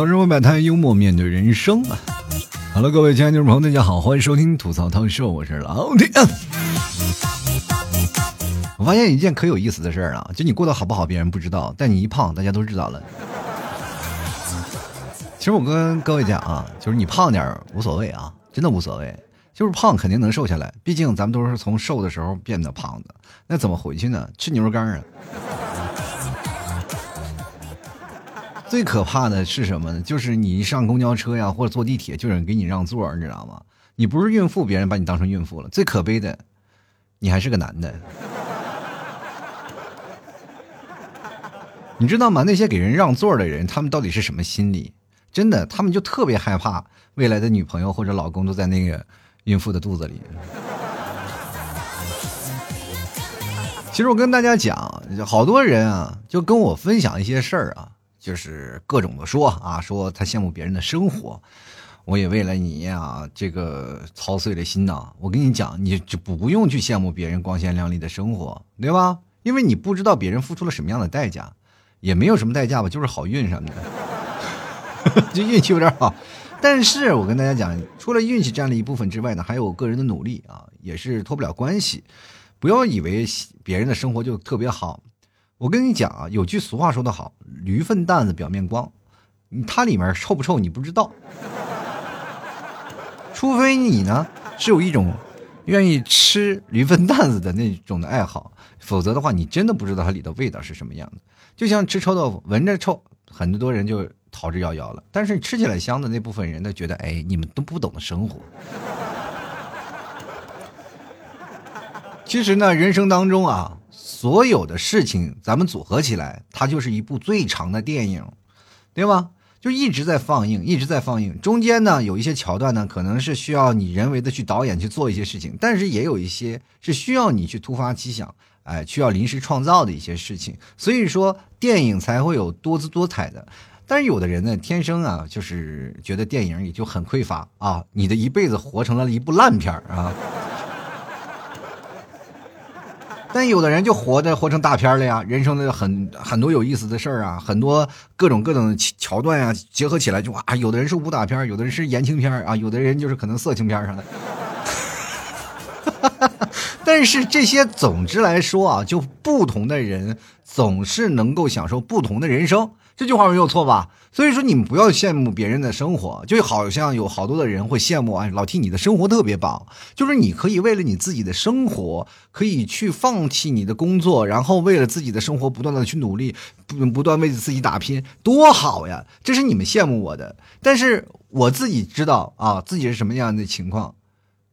和人物百态，幽默面对人生啊！Hello，各位亲爱的听众朋友，大家好，欢迎收听吐槽涛秀，我是老铁。我发现一件可有意思的事儿啊，就你过得好不好，别人不知道，但你一胖，大家都知道了。其实我跟各位讲啊，就是你胖点无所谓啊，真的无所谓，就是胖肯定能瘦下来，毕竟咱们都是从瘦的时候变得胖的。那怎么回去呢？吃牛肉干啊！最可怕的是什么呢？就是你一上公交车呀，或者坐地铁，就有人给你让座，你知道吗？你不是孕妇，别人把你当成孕妇了。最可悲的，你还是个男的。你知道吗？那些给人让座的人，他们到底是什么心理？真的，他们就特别害怕未来的女朋友或者老公都在那个孕妇的肚子里。其实我跟大家讲，好多人啊，就跟我分享一些事儿啊，就是各种的说啊，说他羡慕别人的生活。我也为了你呀，这个操碎了心呐。我跟你讲，你就不用去羡慕别人光鲜亮丽的生活，对吧？因为你不知道别人付出了什么样的代价。也没有什么代价吧，就是好运什么的，就运气有点好。但是我跟大家讲，除了运气占了一部分之外呢，还有个人的努力啊，也是脱不了关系。不要以为别人的生活就特别好。我跟你讲啊，有句俗话说得好，“驴粪蛋子表面光”，它里面臭不臭你不知道。除非你呢是有一种愿意吃驴粪蛋子的那种的爱好，否则的话，你真的不知道它里的味道是什么样的。就像吃臭豆腐，闻着臭，很多人就逃之夭夭了。但是吃起来香的那部分人，他觉得，哎，你们都不懂得生活。其实呢，人生当中啊，所有的事情，咱们组合起来，它就是一部最长的电影，对吗？就一直在放映，一直在放映。中间呢，有一些桥段呢，可能是需要你人为的去导演去做一些事情，但是也有一些是需要你去突发奇想。哎，需要临时创造的一些事情，所以说电影才会有多姿多彩的。但是有的人呢，天生啊，就是觉得电影也就很匮乏啊，你的一辈子活成了一部烂片啊。但有的人就活的活成大片了呀，人生的很很多有意思的事儿啊，很多各种各种桥段啊，结合起来就啊，有的人是武打片，有的人是言情片啊，有的人就是可能色情片上的。但是这些总之来说啊，就不同的人总是能够享受不同的人生，这句话没有错吧？所以说你们不要羡慕别人的生活，就好像有好多的人会羡慕哎，老 T 你的生活特别棒，就是你可以为了你自己的生活，可以去放弃你的工作，然后为了自己的生活不断的去努力，不不断为自己打拼，多好呀！这是你们羡慕我的，但是我自己知道啊，自己是什么样的情况，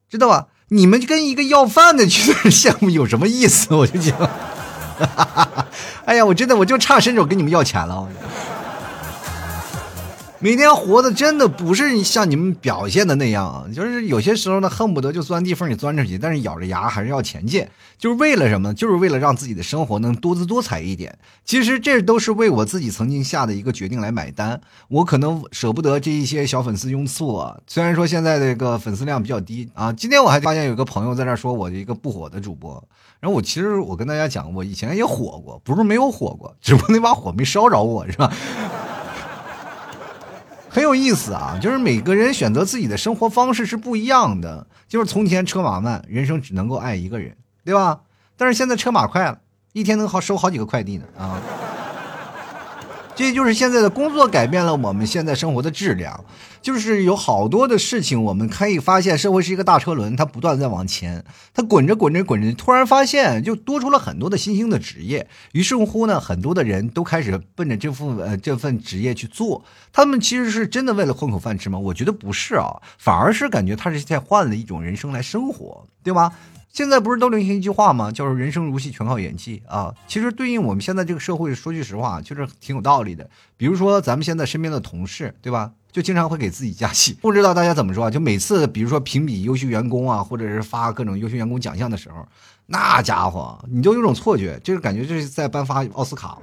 知道吧？你们跟一个要饭的去 羡慕有什么意思？我就讲，哈哈哈哈哎呀，我真的我就差伸手跟你们要钱了。每天活的真的不是像你们表现的那样，就是有些时候呢，恨不得就钻地缝里钻出去，但是咬着牙还是要前进，就是为了什么呢？就是为了让自己的生活能多姿多彩一点。其实这都是为我自己曾经下的一个决定来买单。我可能舍不得这一些小粉丝拥簇啊，虽然说现在这个粉丝量比较低啊。今天我还发现有个朋友在那说我的一个不火的主播，然后我其实我跟大家讲，我以前也火过，不是没有火过，只不过那把火没烧着我，是吧？很有意思啊，就是每个人选择自己的生活方式是不一样的。就是从前车马慢，人生只能够爱一个人，对吧？但是现在车马快了，一天能好收好几个快递呢啊。这就是现在的工作改变了我们现在生活的质量，就是有好多的事情，我们可以发现，社会是一个大车轮，它不断在往前，它滚着滚着滚着，突然发现就多出了很多的新兴的职业，于是乎呢，很多的人都开始奔着这份呃这份职业去做，他们其实是真的为了混口饭吃吗？我觉得不是啊，反而是感觉他是在换了一种人生来生活，对吧？现在不是都流行一句话吗？叫做“人生如戏，全靠演技”啊！其实对应我们现在这个社会，说句实话，就是挺有道理的。比如说咱们现在身边的同事，对吧？就经常会给自己加戏。不知道大家怎么说啊？就每次，比如说评比优秀员工啊，或者是发各种优秀员工奖项的时候，那家伙你就有种错觉，就是感觉这是在颁发奥斯卡嘛。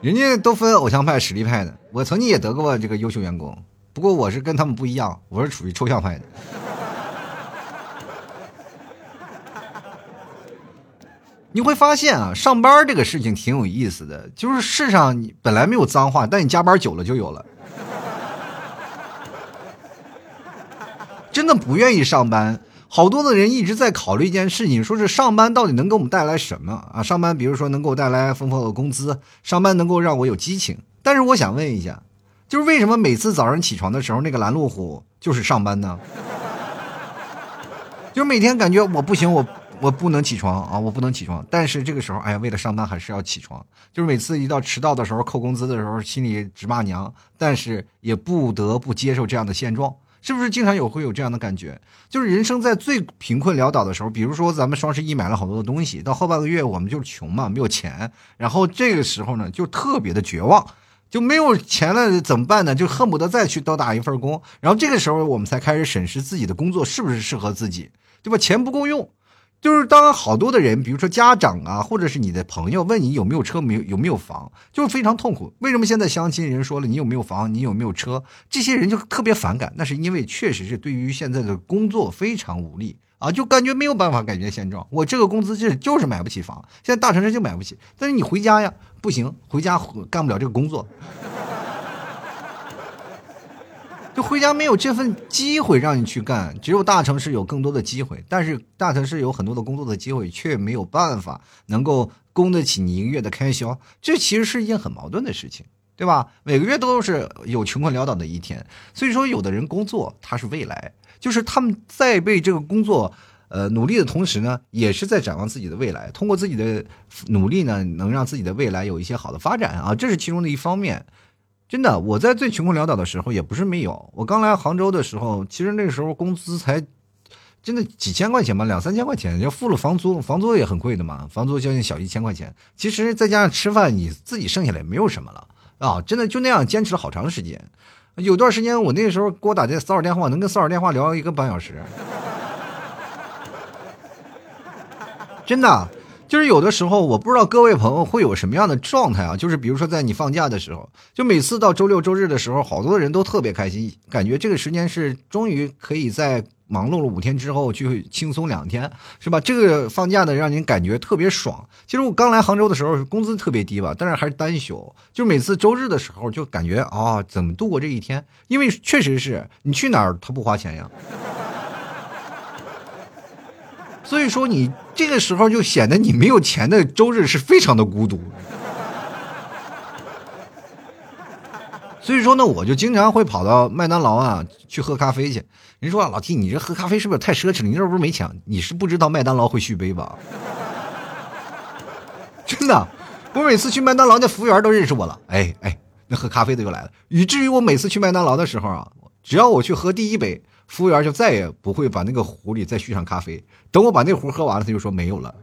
人家都分偶像派、实力派的，我曾经也得过这个优秀员工。不过我是跟他们不一样，我是处于抽象派的。你会发现啊，上班这个事情挺有意思的，就是世上你本来没有脏话，但你加班久了就有了。真的不愿意上班，好多的人一直在考虑一件事情，说是上班到底能给我们带来什么啊？上班比如说能给我带来丰厚的工资，上班能够让我有激情。但是我想问一下，就是为什么每次早上起床的时候，那个拦路虎就是上班呢？就是每天感觉我不行，我。我不能起床啊！我不能起床，但是这个时候，哎呀，为了上班还是要起床。就是每次一到迟到的时候，扣工资的时候，心里直骂娘，但是也不得不接受这样的现状。是不是经常有会有这样的感觉？就是人生在最贫困潦倒的时候，比如说咱们双十一买了好多的东西，到后半个月我们就是穷嘛，没有钱，然后这个时候呢，就特别的绝望，就没有钱了怎么办呢？就恨不得再去多打一份工。然后这个时候我们才开始审视自己的工作是不是适合自己，对吧？钱不够用。就是当好多的人，比如说家长啊，或者是你的朋友问你有没有车，没有有没有房，就非常痛苦。为什么现在相亲人说了你有没有房，你有没有车，这些人就特别反感？那是因为确实是对于现在的工作非常无力啊，就感觉没有办法改变现状。我这个工资就就是买不起房，现在大城市就买不起。但是你回家呀，不行，回家干不了这个工作。就回家没有这份机会让你去干，只有大城市有更多的机会，但是大城市有很多的工作的机会，却没有办法能够供得起你一个月的开销，这其实是一件很矛盾的事情，对吧？每个月都是有穷困潦倒的一天，所以说有的人工作他是未来，就是他们在为这个工作呃努力的同时呢，也是在展望自己的未来，通过自己的努力呢，能让自己的未来有一些好的发展啊，这是其中的一方面。真的，我在最穷困潦倒的时候也不是没有。我刚来杭州的时候，其实那个时候工资才真的几千块钱吧，两三千块钱，要付了房租，房租也很贵的嘛，房租将近小一千块钱。其实再加上吃饭，你自己剩下来也没有什么了啊！真的就那样坚持了好长时间。有段时间我那时候给我打这骚扰电话，能跟骚扰电话聊一个半小时，真的。就是有的时候，我不知道各位朋友会有什么样的状态啊？就是比如说，在你放假的时候，就每次到周六周日的时候，好多人都特别开心，感觉这个时间是终于可以在忙碌了五天之后去轻松两天，是吧？这个放假的让您感觉特别爽。其实我刚来杭州的时候，工资特别低吧，但是还是单休，就每次周日的时候就感觉啊，怎么度过这一天？因为确实是你去哪儿他不花钱呀。所以说，你这个时候就显得你没有钱的周日是非常的孤独。所以说呢，我就经常会跑到麦当劳啊去喝咖啡去。人说啊老 T，你这喝咖啡是不是太奢侈了？你这不是没钱？你是不知道麦当劳会续杯吧？真的，我每次去麦当劳，那服务员都认识我了。哎哎，那喝咖啡的又来了。以至于我每次去麦当劳的时候啊，只要我去喝第一杯。服务员就再也不会把那个壶里再续上咖啡。等我把那壶喝完了，他就说没有了。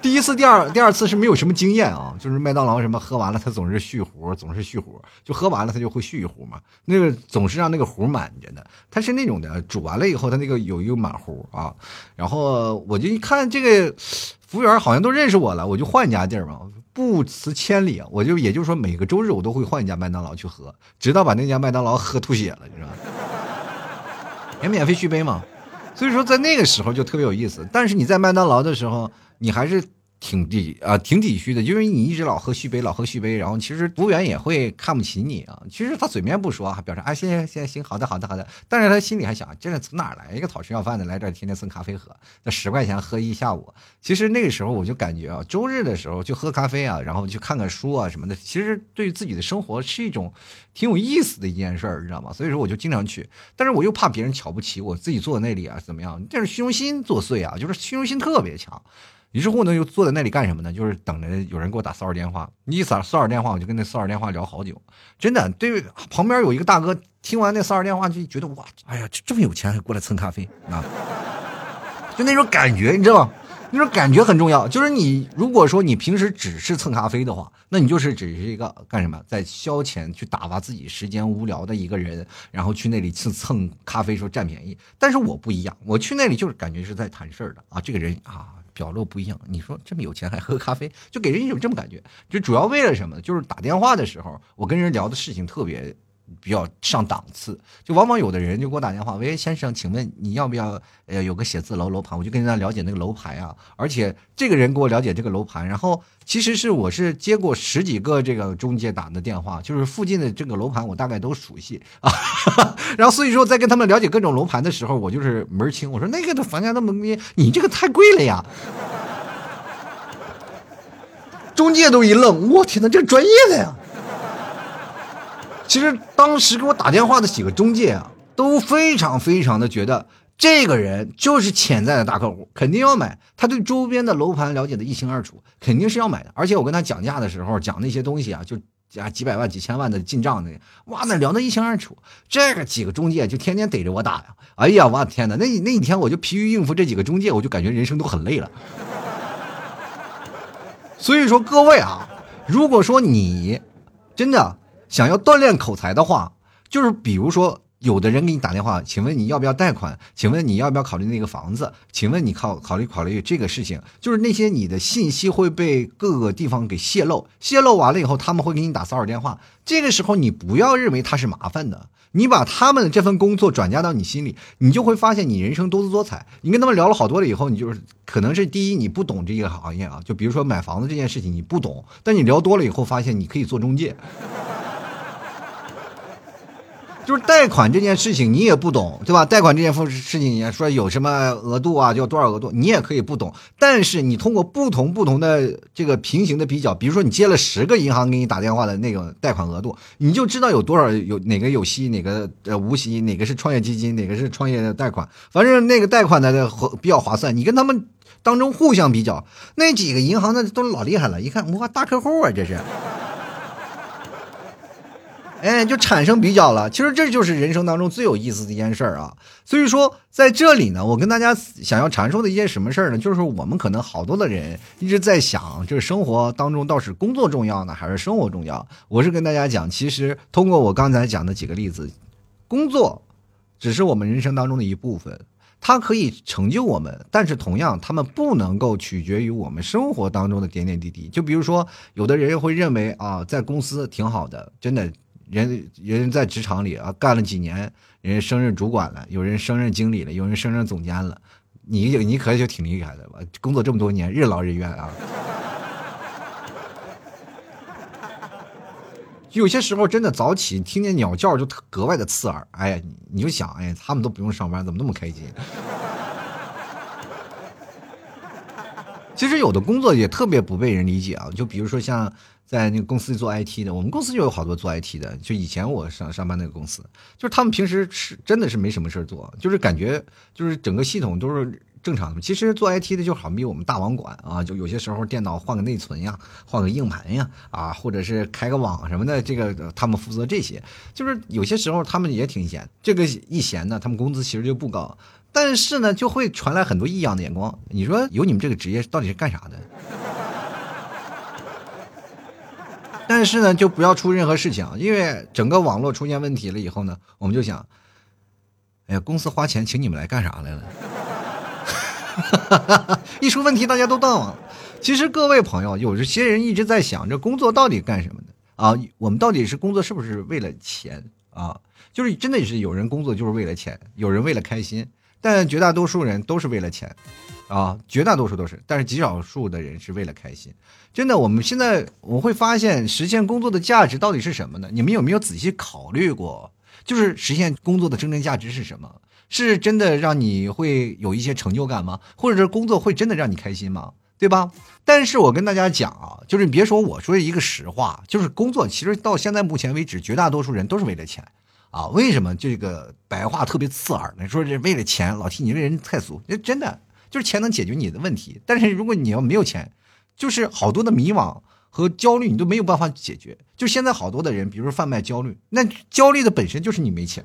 第一次、第二、第二次是没有什么经验啊，就是麦当劳什么喝完了，他总是续壶，总是续壶，就喝完了他就会续一壶嘛。那个总是让那个壶满着的，他是那种的，煮完了以后他那个有一个满壶啊。然后我就一看这个服务员好像都认识我了，我就换一家地儿嘛。不辞千里，我就也就是说，每个周日我都会换一家麦当劳去喝，直到把那家麦当劳喝吐血了，你知道吗？也免费续杯嘛，所以说在那个时候就特别有意思。但是你在麦当劳的时候，你还是。挺抵啊，挺抵虚的，因为你一直老喝续杯，老喝续杯，然后其实服务员也会看不起你啊。其实他嘴面不说，还表示啊，谢谢，谢谢，行，好的，好的，好的。但是他心里还想，这是从哪来一个讨吃要饭的来这儿天天蹭咖啡喝？那十块钱喝一下午。其实那个时候我就感觉啊，周日的时候就喝咖啡啊，然后去看看书啊什么的，其实对于自己的生活是一种挺有意思的一件事儿，你知道吗？所以说我就经常去，但是我又怕别人瞧不起我自己坐在那里啊，怎么样？但是虚荣心作祟啊，就是虚荣心特别强。于是乎呢，又坐在那里干什么呢？就是等着有人给我打骚扰电话。你一打骚扰电话，我就跟那骚扰电话聊好久。真的，对旁边有一个大哥，听完那骚扰电话就觉得哇，哎呀，这么有钱还过来蹭咖啡啊！就那种感觉，你知道吗？那种感觉很重要。就是你如果说你平时只是蹭咖啡的话，那你就是只是一个干什么，在消遣、去打发自己时间无聊的一个人，然后去那里蹭蹭咖啡，说占便宜。但是我不一样，我去那里就是感觉是在谈事儿的啊，这个人啊。表露不一样，你说这么有钱还喝咖啡，就给人一种这么感觉。就主要为了什么？就是打电话的时候，我跟人聊的事情特别比较上档次，就往往有的人就给我打电话，喂，先生，请问你要不要呃有个写字楼楼盘？我就跟人家了解那个楼盘啊，而且这个人给我了解这个楼盘，然后其实是我是接过十几个这个中介打的电话，就是附近的这个楼盘我大概都熟悉啊，然后所以说在跟他们了解各种楼盘的时候，我就是门儿清，我说那个的房价那么贵，你这个太贵了呀。中介都一愣，我天哪，这专业的呀！其实当时给我打电话的几个中介啊，都非常非常的觉得这个人就是潜在的大客户，肯定要买。他对周边的楼盘了解的一清二楚，肯定是要买的。而且我跟他讲价的时候，讲那些东西啊，就啊几百万、几千万的进账的，哇，那聊得一清二楚。这个几个中介就天天逮着我打呀！哎呀，我的天哪，那那一天我就疲于应付这几个中介，我就感觉人生都很累了。所以说，各位啊，如果说你真的想要锻炼口才的话，就是比如说，有的人给你打电话，请问你要不要贷款？请问你要不要考虑那个房子？请问你考考虑考虑这个事情？就是那些你的信息会被各个地方给泄露，泄露完了以后，他们会给你打骚扰电话。这个时候，你不要认为他是麻烦的。你把他们的这份工作转嫁到你心里，你就会发现你人生多姿多彩。你跟他们聊了好多了以后，你就是可能是第一你不懂这个行业啊，就比如说买房子这件事情你不懂，但你聊多了以后发现你可以做中介。就是贷款这件事情，你也不懂，对吧？贷款这件事情，你说有什么额度啊，就多少额度，你也可以不懂。但是你通过不同不同的这个平行的比较，比如说你接了十个银行给你打电话的那个贷款额度，你就知道有多少有哪个有息，哪个呃无息，哪个是创业基金，哪个是创业的贷款，反正那个贷款的比较划算。你跟他们当中互相比较，那几个银行那都老厉害了，一看哇大客户啊，这是。哎，就产生比较了。其实这就是人生当中最有意思的一件事儿啊。所以说，在这里呢，我跟大家想要阐述的一件什么事儿呢？就是我们可能好多的人一直在想，就是生活当中倒是工作重要呢，还是生活重要？我是跟大家讲，其实通过我刚才讲的几个例子，工作只是我们人生当中的一部分，它可以成就我们，但是同样，他们不能够取决于我们生活当中的点点滴滴。就比如说，有的人会认为啊，在公司挺好的，真的。人人在职场里啊，干了几年，人升任主管了，有人升任经理了，有人升任总监了，你你可就挺厉害的吧？工作这么多年，任劳任怨啊。有些时候真的早起听见鸟叫就格外的刺耳。哎呀，你就想，哎呀，他们都不用上班，怎么那么开心？其实有的工作也特别不被人理解啊，就比如说像。在那个公司做 IT 的，我们公司就有好多做 IT 的。就以前我上上班那个公司，就是他们平时是真的是没什么事做，就是感觉就是整个系统都是正常的。其实做 IT 的就好比我们大网管啊，就有些时候电脑换个内存呀，换个硬盘呀，啊，或者是开个网什么的，这个他们负责这些。就是有些时候他们也挺闲，这个一闲呢，他们工资其实就不高，但是呢，就会传来很多异样的眼光。你说有你们这个职业到底是干啥的？但是呢，就不要出任何事情，因为整个网络出现问题了以后呢，我们就想，哎呀，公司花钱请你们来干啥来了？一出问题，大家都断网。其实各位朋友，有些人一直在想，这工作到底干什么的啊？我们到底是工作是不是为了钱啊？就是真的是有人工作就是为了钱，有人为了开心，但绝大多数人都是为了钱。啊，绝大多数都是，但是极少数的人是为了开心。真的，我们现在我会发现，实现工作的价值到底是什么呢？你们有没有仔细考虑过？就是实现工作的真正价值是什么？是真的让你会有一些成就感吗？或者是工作会真的让你开心吗？对吧？但是我跟大家讲啊，就是你别说我说一个实话，就是工作其实到现在目前为止，绝大多数人都是为了钱啊。为什么这个白话特别刺耳呢？说这为了钱，老提你这人太俗，真的。就是钱能解决你的问题，但是如果你要没有钱，就是好多的迷茫和焦虑，你都没有办法解决。就现在好多的人，比如说贩卖焦虑，那焦虑的本身就是你没钱，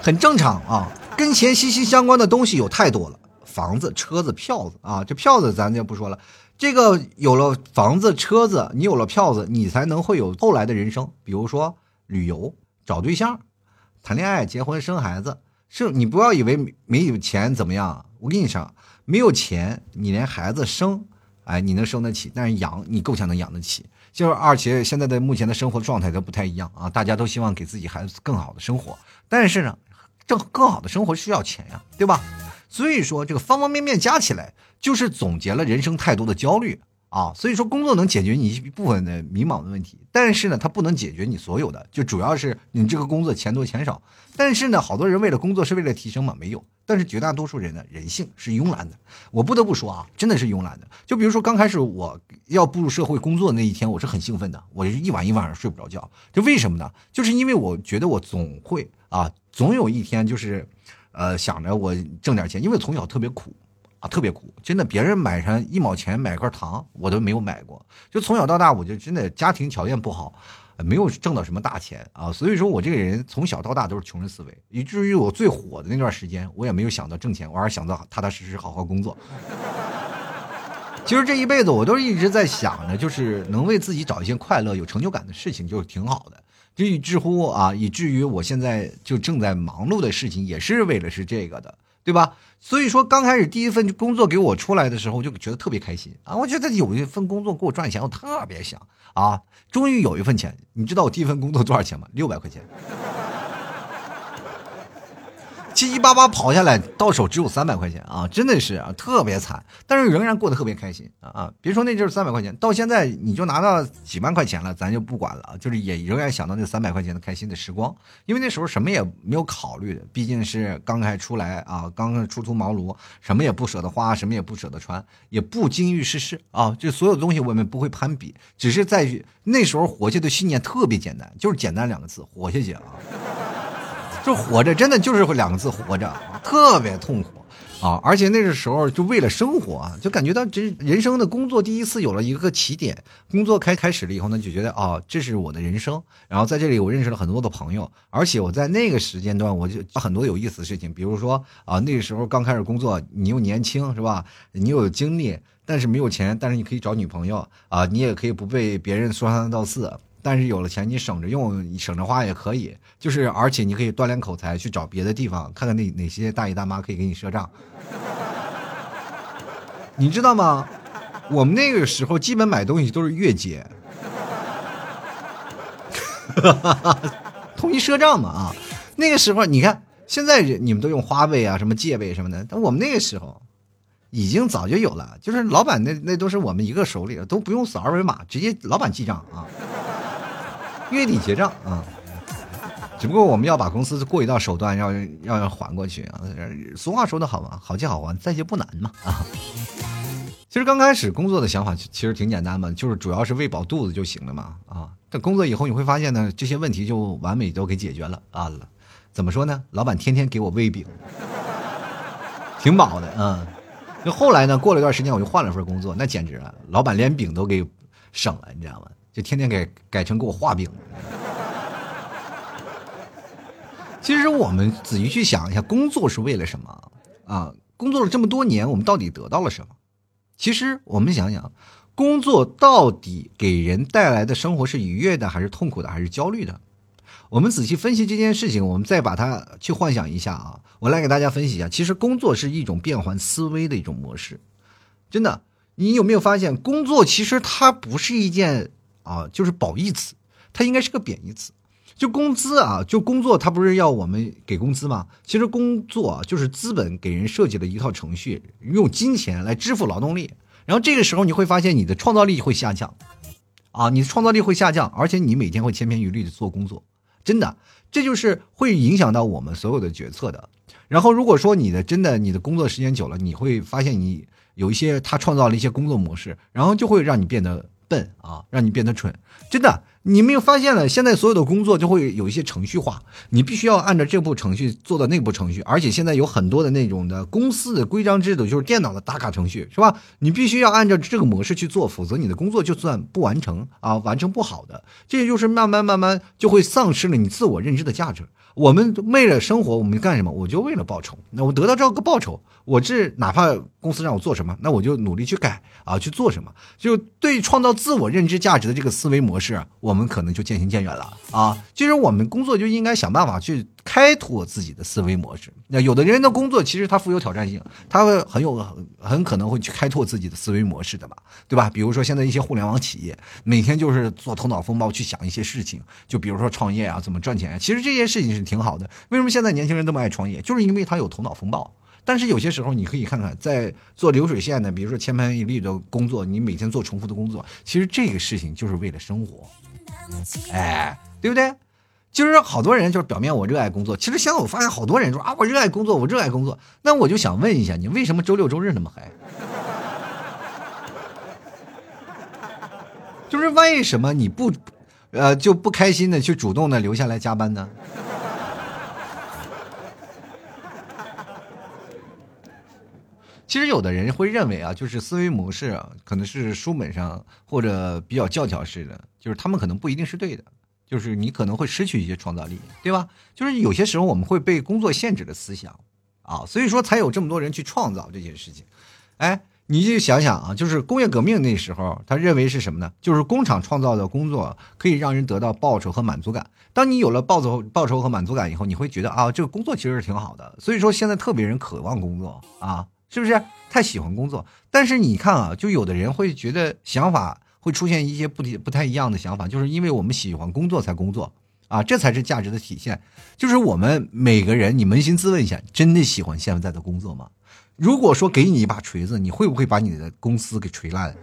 很正常啊。跟钱息息相关的东西有太多了，房子、车子、票子啊，这票子咱就不说了。这个有了房子、车子，你有了票子，你才能会有后来的人生，比如说旅游、找对象、谈恋爱、结婚、生孩子。是你不要以为没有钱怎么样？我跟你说，没有钱，你连孩子生哎，你能生得起，但是养你够呛能养得起。就是而且现在的目前的生活状态都不太一样啊，大家都希望给自己孩子更好的生活，但是呢，这更好的生活需要钱呀，对吧？所以说这个方方面面加起来，就是总结了人生太多的焦虑。啊，所以说工作能解决你一部分的迷茫的问题，但是呢，它不能解决你所有的，就主要是你这个工作钱多钱少。但是呢，好多人为了工作是为了提升嘛？没有。但是绝大多数人呢，人性是慵懒的。我不得不说啊，真的是慵懒的。就比如说刚开始我要步入社会工作的那一天，我是很兴奋的，我一晚一晚上睡不着觉。就为什么呢？就是因为我觉得我总会啊，总有一天就是，呃，想着我挣点钱，因为从小特别苦。啊，特别苦，真的，别人买上一毛钱买块糖，我都没有买过。就从小到大，我就真的家庭条件不好，没有挣到什么大钱啊。所以说我这个人从小到大都是穷人思维，以至于我最火的那段时间，我也没有想到挣钱，我还是想到踏踏实实好好工作。其实这一辈子我都一直在想着，就是能为自己找一些快乐、有成就感的事情，就挺好的。就以至乎啊，以至于我现在就正在忙碌的事情，也是为了是这个的。对吧？所以说刚开始第一份工作给我出来的时候，我就觉得特别开心啊！我觉得有一份工作给我赚钱，我特别想啊！终于有一份钱，你知道我第一份工作多少钱吗？六百块钱。七七八八跑下来，到手只有三百块钱啊，真的是啊，特别惨，但是仍然过得特别开心啊啊！别说那阵三百块钱，到现在你就拿到几万块钱了，咱就不管了，就是也仍然想到那三百块钱的开心的时光，因为那时候什么也没有考虑的，毕竟是刚开出来啊，刚刚初出茅庐，什么也不舍得花，什么也不舍得穿，也不精于世事啊，就所有东西我们不会攀比，只是在于那时候活下的信念特别简单，就是简单两个字，活下去啊。就活着，真的就是两个字，活着，特别痛苦啊！而且那个时候就为了生活，就感觉到这人生的工作第一次有了一个起点，工作开开始了以后呢，就觉得啊，这是我的人生。然后在这里，我认识了很多的朋友，而且我在那个时间段，我就很多有意思的事情，比如说啊，那个时候刚开始工作，你又年轻是吧？你有精力，但是没有钱，但是你可以找女朋友啊，你也可以不被别人说三道四。但是有了钱，你省着用，省着花也可以。就是，而且你可以锻炼口才，去找别的地方，看看那哪些大爷大妈可以给你赊账。你知道吗？我们那个时候基本买东西都是月结，统一赊账嘛啊。那个时候你看，现在你们都用花呗啊，什么借呗什么的，但我们那个时候已经早就有了，就是老板那那都是我们一个手里的，都不用扫二维码，直接老板记账啊。月底结账啊，只不过我们要把公司过一道手段，要要要还过去啊。俗话说得好嘛，好借好还，再借不难嘛啊。其实刚开始工作的想法其实挺简单嘛，就是主要是喂饱肚子就行了嘛啊。但工作以后你会发现呢，这些问题就完美都给解决了啊。怎么说呢？老板天天给我喂饼，挺饱的啊。就后来呢，过了一段时间我就换了份工作，那简直了，老板连饼都给省了，你知道吗？就天天给改成给我画饼。其实我们仔细去想一下，工作是为了什么啊？工作了这么多年，我们到底得到了什么？其实我们想想，工作到底给人带来的生活是愉悦的，还是痛苦的，还是焦虑的？我们仔细分析这件事情，我们再把它去幻想一下啊！我来给大家分析一下，其实工作是一种变换思维的一种模式。真的，你有没有发现，工作其实它不是一件。啊，就是褒义词，它应该是个贬义词。就工资啊，就工作，它不是要我们给工资吗？其实工作就是资本给人设计了一套程序，用金钱来支付劳动力。然后这个时候你会发现你的创造力会下降，啊，你的创造力会下降，而且你每天会千篇一律的做工作，真的，这就是会影响到我们所有的决策的。然后如果说你的真的你的工作时间久了，你会发现你有一些他创造了一些工作模式，然后就会让你变得。笨啊，让你变得蠢，真的，你没有发现了？现在所有的工作就会有一些程序化，你必须要按照这部程序做到那部程序，而且现在有很多的那种的公司的规章制度，就是电脑的打卡程序，是吧？你必须要按照这个模式去做，否则你的工作就算不完成啊，完成不好的，这就是慢慢慢慢就会丧失了你自我认知的价值。我们为了生活，我们干什么？我就为了报酬。那我得到这个报酬，我这哪怕公司让我做什么，那我就努力去改啊，去做什么。就对创造自我认知价值的这个思维模式，我们可能就渐行渐远了啊。其实我们工作就应该想办法去开拓自己的思维模式。那有的人的工作其实他富有挑战性，他会很有很很可能会去开拓自己的思维模式的嘛，对吧？比如说现在一些互联网企业，每天就是做头脑风暴去想一些事情，就比如说创业啊，怎么赚钱，其实这些事情是挺好的。为什么现在年轻人这么爱创业？就是因为他有头脑风暴。但是有些时候你可以看看，在做流水线的，比如说千篇一律的工作，你每天做重复的工作，其实这个事情就是为了生活，哎，对不对？就是好多人就是表面我热爱工作，其实现在我发现好多人说啊，我热爱工作，我热爱工作。那我就想问一下，你为什么周六周日那么嗨？就是为什么你不，呃，就不开心的去主动的留下来加班呢？其实有的人会认为啊，就是思维模式啊，可能是书本上或者比较教条式的，就是他们可能不一定是对的。就是你可能会失去一些创造力，对吧？就是有些时候我们会被工作限制的思想，啊，所以说才有这么多人去创造这件事情。哎，你就想想啊，就是工业革命那时候，他认为是什么呢？就是工厂创造的工作可以让人得到报酬和满足感。当你有了报酬、报酬和满足感以后，你会觉得啊，这个工作其实是挺好的。所以说现在特别人渴望工作啊，是不是？太喜欢工作。但是你看啊，就有的人会觉得想法。会出现一些不不太一样的想法，就是因为我们喜欢工作才工作啊，这才是价值的体现。就是我们每个人，你扪心自问一下，真的喜欢现在的工作吗？如果说给你一把锤子，你会不会把你的公司给锤烂？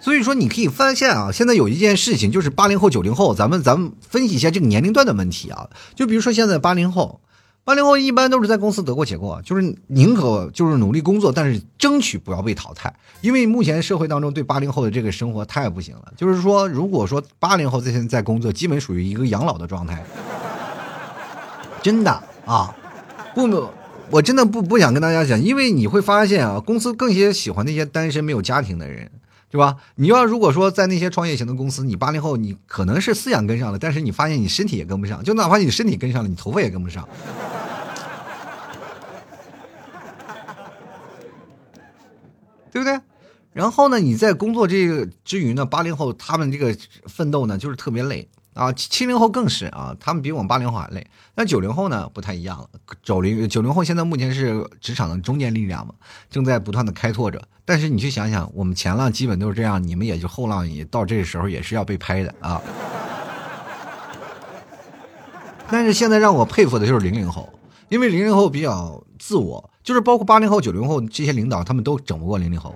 所以说，你可以发现啊，现在有一件事情，就是八零后、九零后，咱们咱们分析一下这个年龄段的问题啊。就比如说现在八零后。八零后一般都是在公司得过且过，就是宁可就是努力工作，但是争取不要被淘汰。因为目前社会当中对八零后的这个生活太不行了。就是说，如果说八零后在现在工作，基本属于一个养老的状态。真的啊，不，我真的不不想跟大家讲，因为你会发现啊，公司更些喜欢那些单身没有家庭的人。是吧？你要如果说在那些创业型的公司，你八零后你可能是思想跟上了，但是你发现你身体也跟不上，就哪怕你身体跟上了，你头发也跟不上，对不对？然后呢，你在工作这个之余呢，八零后他们这个奋斗呢，就是特别累。啊，七零后更是啊，他们比我们八零后还累。那九零后呢，不太一样了。九零九零后现在目前是职场的中坚力量嘛，正在不断的开拓着。但是你去想想，我们前浪基本都是这样，你们也就后浪也到这个时候也是要被拍的啊。但是现在让我佩服的就是零零后，因为零零后比较自我，就是包括八零后、九零后这些领导，他们都整不过零零后，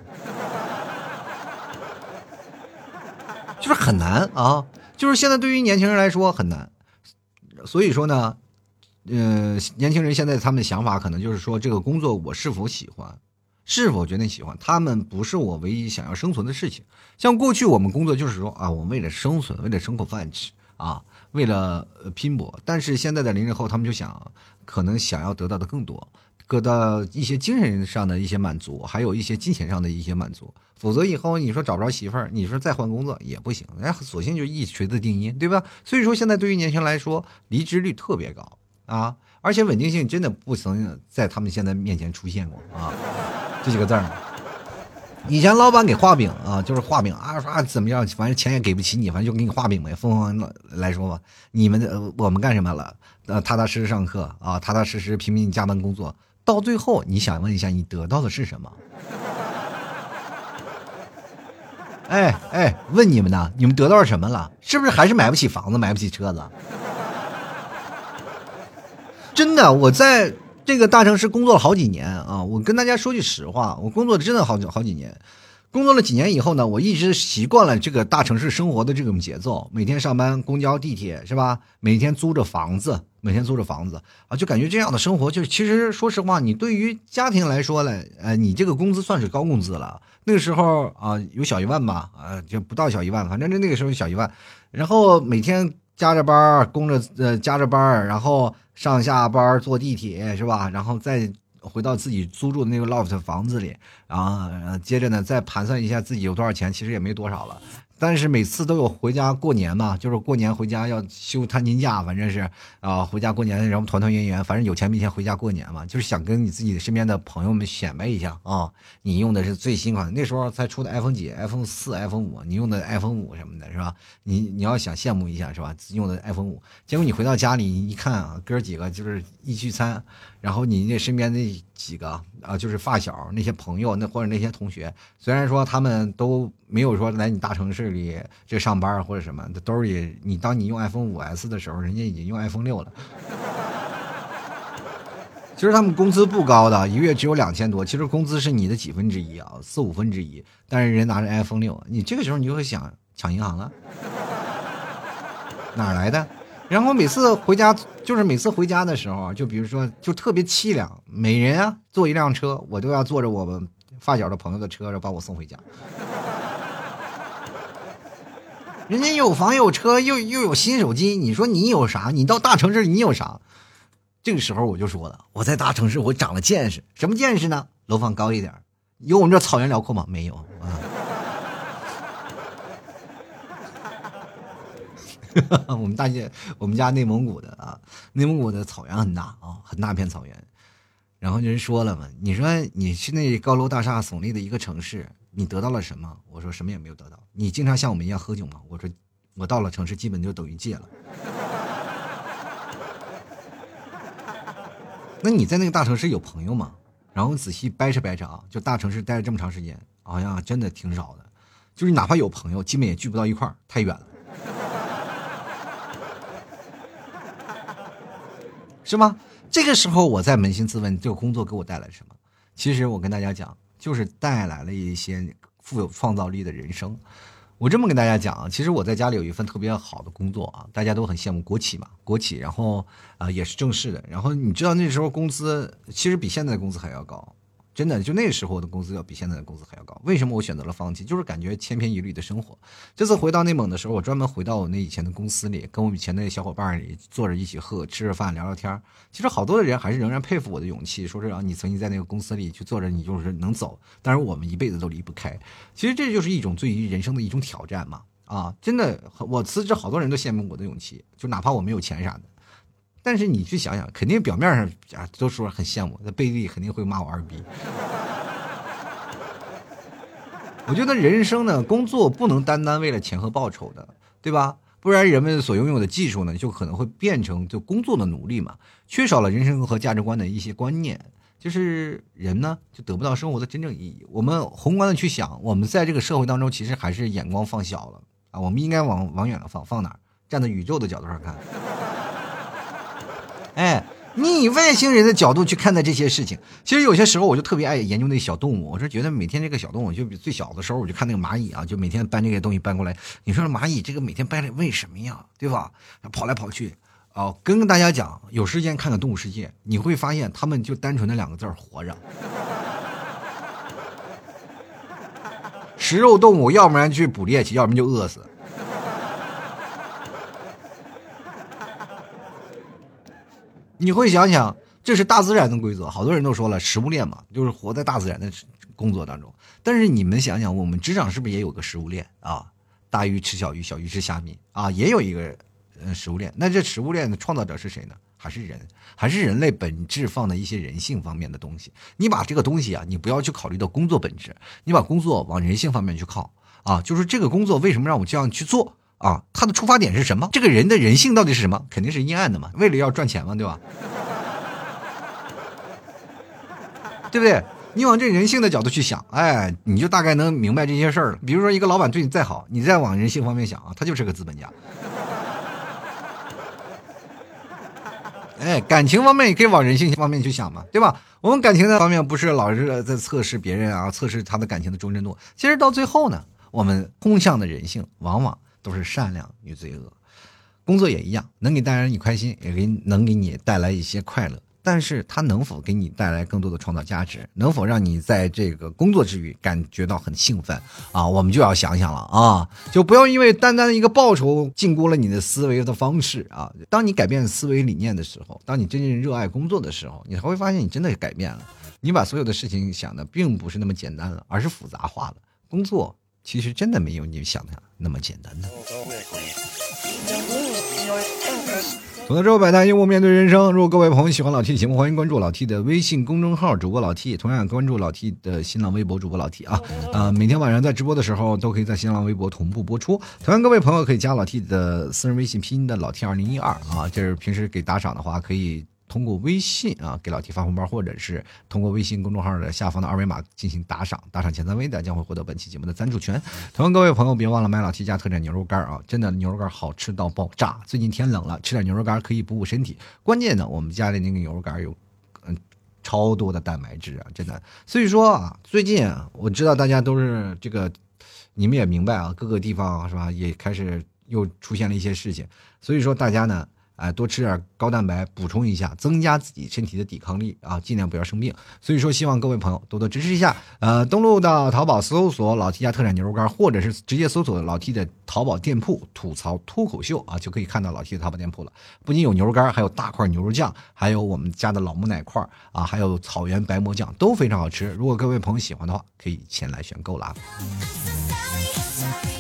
就是很难啊。就是现在对于年轻人来说很难，所以说呢，嗯，年轻人现在他们的想法可能就是说，这个工作我是否喜欢，是否决定喜欢，他们不是我唯一想要生存的事情。像过去我们工作就是说啊，我们为了生存，为了生口饭吃啊，为了拼搏。但是现在的零零后他们就想，可能想要得到的更多。得到一些精神上的一些满足，还有一些金钱上的一些满足，否则以后你说找不着媳妇儿，你说再换工作也不行，哎，索性就一锤子定音，对吧？所以说现在对于年轻人来说，离职率特别高啊，而且稳定性真的不曾在他们现在面前出现过啊，这几个字儿。以前老板给画饼啊，就是画饼啊，说怎么样，反正钱也给不起你，反正就给你画饼呗。凤凰来说吧，你们的我们干什么了？呃，踏踏实实上课啊，踏踏实实拼命加班工作。到最后，你想问一下，你得到的是什么？哎哎，问你们呢，你们得到什么了？是不是还是买不起房子，买不起车子？真的，我在这个大城市工作了好几年啊！我跟大家说句实话，我工作真的好好几年。工作了几年以后呢，我一直习惯了这个大城市生活的这种节奏。每天上班，公交、地铁是吧？每天租着房子，每天租着房子啊，就感觉这样的生活，就是其实说实话，你对于家庭来说呢，呃，你这个工资算是高工资了。那个时候啊，有小一万吧，啊，就不到小一万，反正就那个时候小一万。然后每天加着班儿，供着呃加着班儿，然后上下班坐地铁是吧？然后再。回到自己租住的那个 loft 房子里，然后接着呢再盘算一下自己有多少钱，其实也没多少了。但是每次都有回家过年嘛，就是过年回家要休探亲假，反正是啊，回家过年，然后团团圆圆，反正有钱没钱回家过年嘛，就是想跟你自己身边的朋友们显摆一下啊，你用的是最新款，那时候才出的 iPhone 几，iPhone 四、iPhone 五，你用的 iPhone 五什么的，是吧？你你要想羡慕一下，是吧？用的 iPhone 五，结果你回到家里一看啊，哥几个就是一聚餐，然后你那身边那几个啊，就是发小那些朋友，那或者那些同学，虽然说他们都没有说来你大城市里这上班或者什么，兜里你当你用 iPhone 五 S 的时候，人家已经用 iPhone 六了。其实他们工资不高的，一个月只有两千多，其实工资是你的几分之一啊，四五分之一。但是人拿着 iPhone 六，你这个时候你就会想抢银行了，哪来的？然后每次回家，就是每次回家的时候，就比如说，就特别凄凉，每人啊坐一辆车，我都要坐着我们发小的朋友的车，然后把我送回家。人家有房有车，又又有新手机，你说你有啥？你到大城市你有啥？这个时候我就说了，我在大城市我长了见识，什么见识呢？楼房高一点，有我们这草原辽阔吗？没有啊。我们大姐，我们家内蒙古的啊，内蒙古的草原很大啊，很大片草原。然后人说了嘛，你说你去那高楼大厦耸立的一个城市，你得到了什么？我说什么也没有得到。你经常像我们一样喝酒吗？我说我到了城市基本就等于戒了。那你在那个大城市有朋友吗？然后仔细掰扯掰扯啊，就大城市待了这么长时间，好像真的挺少的。就是哪怕有朋友，基本也聚不到一块儿，太远了，是吗？这个时候我在扪心自问，这个工作给我带来什么？其实我跟大家讲，就是带来了一些富有创造力的人生。我这么跟大家讲啊，其实我在家里有一份特别好的工作啊，大家都很羡慕国企嘛，国企，然后啊也是正式的，然后你知道那时候工资其实比现在的工资还要高。真的，就那时候的工资要比现在的工资还要高。为什么我选择了放弃？就是感觉千篇一律的生活。这次回到内蒙的时候，我专门回到我那以前的公司里，跟我以前的小伙伴里坐着一起喝，吃着饭，聊聊天。其实好多的人还是仍然佩服我的勇气，说是啊，你曾经在那个公司里去坐着，你就是能走。但是我们一辈子都离不开。其实这就是一种对于人生的一种挑战嘛。啊，真的，我辞职，好多人都羡慕我的勇气，就哪怕我没有钱啥的。但是你去想想，肯定表面上啊都说很羡慕，那背地里肯定会骂我二逼。我觉得人生呢，工作不能单单为了钱和报酬的，对吧？不然人们所拥有的技术呢，就可能会变成就工作的奴隶嘛。缺少了人生和价值观的一些观念，就是人呢就得不到生活的真正意义。我们宏观的去想，我们在这个社会当中，其实还是眼光放小了啊。我们应该往往远了放，放哪儿？站在宇宙的角度上看。哎，你以外星人的角度去看待这些事情，其实有些时候我就特别爱研究那小动物。我是觉得每天这个小动物，就比最小的时候我就看那个蚂蚁啊，就每天搬这个东西搬过来。你说蚂蚁这个每天搬来为什么呀？对吧？跑来跑去，哦，跟大家讲，有时间看看动物世界，你会发现他们就单纯的两个字：活着。食肉动物，要不然去捕猎去，要不然就饿死。你会想想，这是大自然的规则。好多人都说了，食物链嘛，就是活在大自然的工作当中。但是你们想想，我们职场是不是也有个食物链啊？大鱼吃小鱼，小鱼吃虾米啊，也有一个嗯食物链。那这食物链的创造者是谁呢？还是人？还是人类本质放的一些人性方面的东西？你把这个东西啊，你不要去考虑到工作本质，你把工作往人性方面去靠啊。就是这个工作为什么让我这样去做？啊，他的出发点是什么？这个人的人性到底是什么？肯定是阴暗的嘛，为了要赚钱嘛，对吧？对不对？你往这人性的角度去想，哎，你就大概能明白这些事儿了。比如说，一个老板对你再好，你再往人性方面想啊，他就是个资本家。哎，感情方面也可以往人性方面去想嘛，对吧？我们感情的方面不是老是在测试别人啊，测试他的感情的忠贞度。其实到最后呢，我们通向的人性往往。都是善良与罪恶，工作也一样，能给带来你开心，也给能给你带来一些快乐。但是它能否给你带来更多的创造价值？能否让你在这个工作之余感觉到很兴奋啊？我们就要想想了啊！就不要因为单单的一个报酬禁锢了你的思维的方式啊！当你改变思维理念的时候，当你真正热爱工作的时候，你才会发现你真的改变了。你把所有的事情想的并不是那么简单了，而是复杂化了。工作。其实真的没有你想的那么简单的。吐槽之后百态，幽默面对人生。如果各位朋友喜欢老 T 的节目，欢迎关注老 T 的微信公众号主播老 T，同样关注老 T 的新浪微博主播老 T 啊。呃，每天晚上在直播的时候，都可以在新浪微博同步播出。同样，各位朋友可以加老 T 的私人微信拼音的老 T 二零一二啊，就是平时给打赏的话可以。通过微信啊给老 T 发红包，或者是通过微信公众号的下方的二维码进行打赏，打赏前三位的将会获得本期节目的赞助权。同样，各位朋友别忘了买老 T 家特产牛肉干啊，真的牛肉干好吃到爆炸。最近天冷了，吃点牛肉干可以补补身体。关键呢，我们家里那个牛肉干有嗯超多的蛋白质啊，真的。所以说啊，最近啊，我知道大家都是这个，你们也明白啊，各个地方是吧，也开始又出现了一些事情。所以说大家呢。哎，多吃点高蛋白，补充一下，增加自己身体的抵抗力啊，尽量不要生病。所以说，希望各位朋友多多支持一下。呃，登录到淘宝搜索“老 T 家特产牛肉干”，或者是直接搜索老 T 的淘宝店铺“吐槽脱口秀”啊，就可以看到老 T 的淘宝店铺了。不仅有牛肉干，还有大块牛肉酱，还有我们家的老木奶块啊，还有草原白馍酱，都非常好吃。如果各位朋友喜欢的话，可以前来选购了。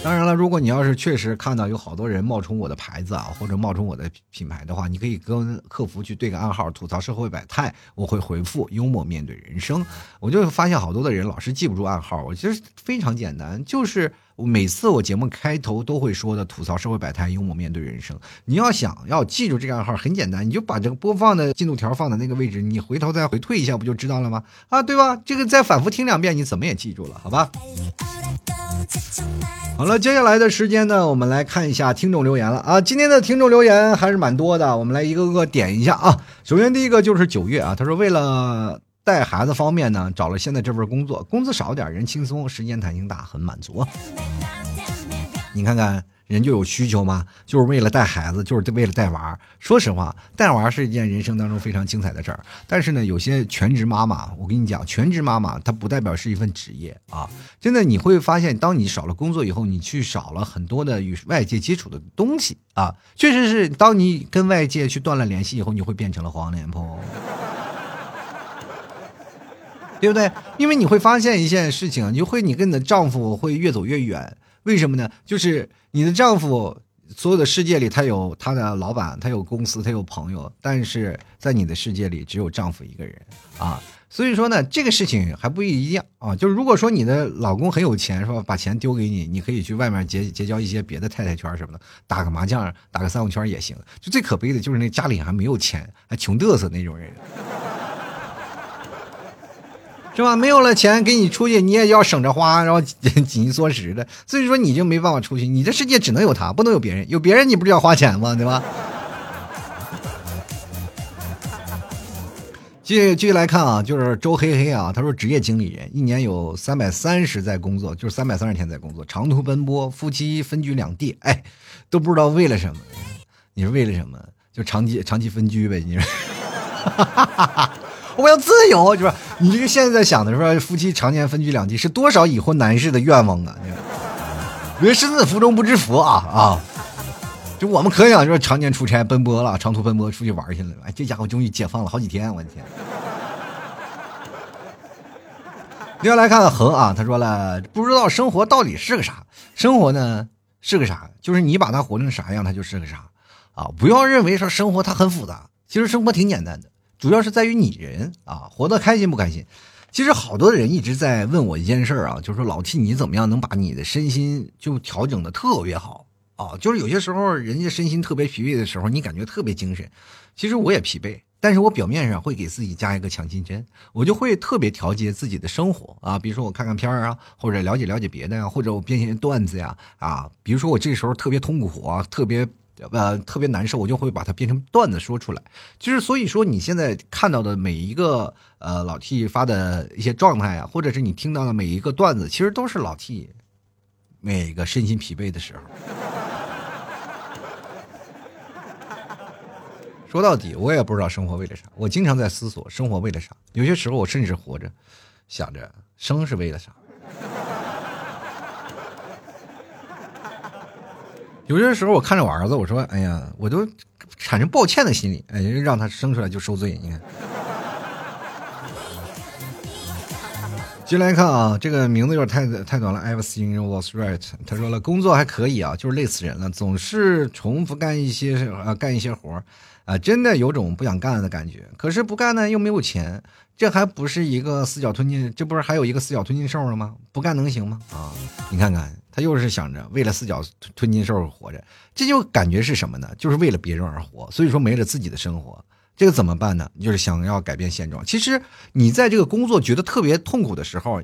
当然了，如果你要是确实看到有好多人冒充我的牌子啊，或者冒充我的品牌的话，你可以跟客服去对个暗号，吐槽社会百态，我会回复幽默面对人生。我就发现好多的人老是记不住暗号，我其实非常简单，就是每次我节目开头都会说的吐槽社会百态，幽默面对人生。你要想要记住这个暗号，很简单，你就把这个播放的进度条放在那个位置，你回头再回退一下，不就知道了吗？啊，对吧？这个再反复听两遍，你怎么也记住了，好吧？好了，接下来的时间呢，我们来看一下听众留言了啊。今天的听众留言还是蛮多的，我们来一个个点一下啊。首先第一个就是九月啊，他说为了带孩子方面呢，找了现在这份工作，工资少点，人轻松，时间弹性大，很满足。你看看。人就有需求吗？就是为了带孩子，就是为了带娃。说实话，带娃是一件人生当中非常精彩的事儿。但是呢，有些全职妈妈，我跟你讲，全职妈妈她不代表是一份职业啊。真的，你会发现，当你少了工作以后，你去少了很多的与外界接触的东西啊。确实是，当你跟外界去断了联系以后，你会变成了黄脸婆，对不对？因为你会发现一件事情，你会你跟你的丈夫会越走越远。为什么呢？就是你的丈夫，所有的世界里，他有他的老板，他有公司，他有朋友，但是在你的世界里，只有丈夫一个人啊。所以说呢，这个事情还不一样啊。就是如果说你的老公很有钱，是吧？把钱丢给你，你可以去外面结结交一些别的太太圈什么的，打个麻将，打个三五圈也行。就最可悲的就是那家里还没有钱，还穷嘚瑟那种人。是吧？没有了钱给你出去，你也要省着花，然后紧紧缩食的，所以说你就没办法出去。你这世界只能有他，不能有别人。有别人你不是要花钱吗？对吧？继续继续来看啊，就是周黑黑啊，他说职业经理人，一年有三百三十在工作，就是三百三十天在工作，长途奔波，夫妻分居两地，哎，都不知道为了什么。你说为了什么？就长期长期分居呗？你说。我要自由，是吧？你这个现在想的是说夫妻常年分居两地是多少已婚男士的愿望啊？人身在福中不知福啊啊！就我们可想说常年出差奔波了，长途奔波出去玩去了，哎，这家伙终于解放了好几天，我的天！接下来看看恒啊，他说了，不知道生活到底是个啥？生活呢是个啥？就是你把它活成啥样，它就是个啥啊！不要认为说生活它很复杂，其实生活挺简单的。主要是在于你人啊，活得开心不开心？其实好多人一直在问我一件事儿啊，就是说老 T 你怎么样能把你的身心就调整的特别好啊？就是有些时候人家身心特别疲惫的时候，你感觉特别精神。其实我也疲惫，但是我表面上会给自己加一个强心针，我就会特别调节自己的生活啊。比如说我看看片儿啊，或者了解了解别的呀，或者我编些段子呀啊。比如说我这时候特别痛苦啊，特别。呃，特别难受，我就会把它变成段子说出来。就是所以说，你现在看到的每一个呃老 T 发的一些状态啊，或者是你听到的每一个段子，其实都是老 T 每个身心疲惫的时候。说到底，我也不知道生活为了啥。我经常在思索生活为了啥。有些时候，我甚至活着想着生是为了啥。有些时候我看着我儿子，我说：“哎呀，我都产生抱歉的心理，哎，让他生出来就受罪。”你看。进来看啊，这个名字有点太太短了。Everything was right。他说了，工作还可以啊，就是累死人了，总是重复干一些啊，干一些活啊，真的有种不想干了的感觉。可是不干呢，又没有钱，这还不是一个四脚吞金，这不是还有一个四脚吞金兽了吗？不干能行吗？啊，你看看，他又是想着为了四脚吞金兽活着，这就感觉是什么呢？就是为了别人而活，所以说没了自己的生活。这个怎么办呢？就是想要改变现状。其实你在这个工作觉得特别痛苦的时候，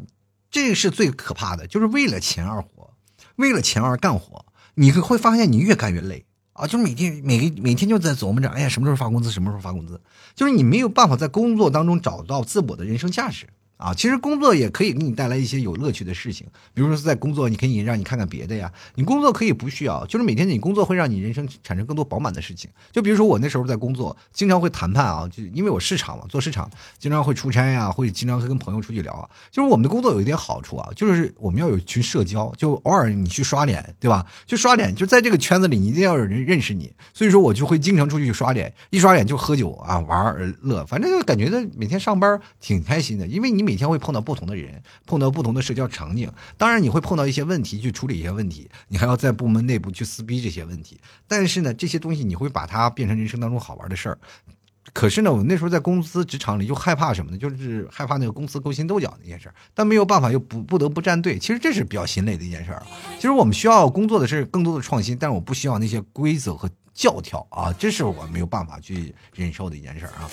这是最可怕的，就是为了钱而活，为了钱而干活，你会发现你越干越累啊！就是每天每每天就在琢磨着，哎呀，什么时候发工资？什么时候发工资？就是你没有办法在工作当中找到自我的人生价值。啊，其实工作也可以给你带来一些有乐趣的事情，比如说在工作，你可以让你看看别的呀。你工作可以不需要，就是每天你工作会让你人生产生更多饱满的事情。就比如说我那时候在工作，经常会谈判啊，就因为我市场嘛，做市场，经常会出差呀，会经常会跟朋友出去聊啊。就是我们的工作有一点好处啊，就是我们要有一群社交，就偶尔你去刷脸，对吧？去刷脸，就在这个圈子里，你一定要有人认识你。所以说我就会经常出去刷脸，一刷脸就喝酒啊，玩乐，反正就感觉到每天上班挺开心的，因为你每每天会碰到不同。的人碰到不同的社交场景，当然你会碰到一些问题去处理一些问题，你还要在部门内部去撕逼这些问题。但是呢，这些东西你会把它变成人生当中好玩的事儿。可是呢，我那时候在公司职场里就害怕什么呢？就是害怕那个公司勾心斗角那件事儿。但没有办法，又不不得不站队。其实这是比较心累的一件事儿。其实我们需要工作的是更多的创新，但是我不需要那些规则和教条啊，这是我没有办法去忍受的一件事儿啊。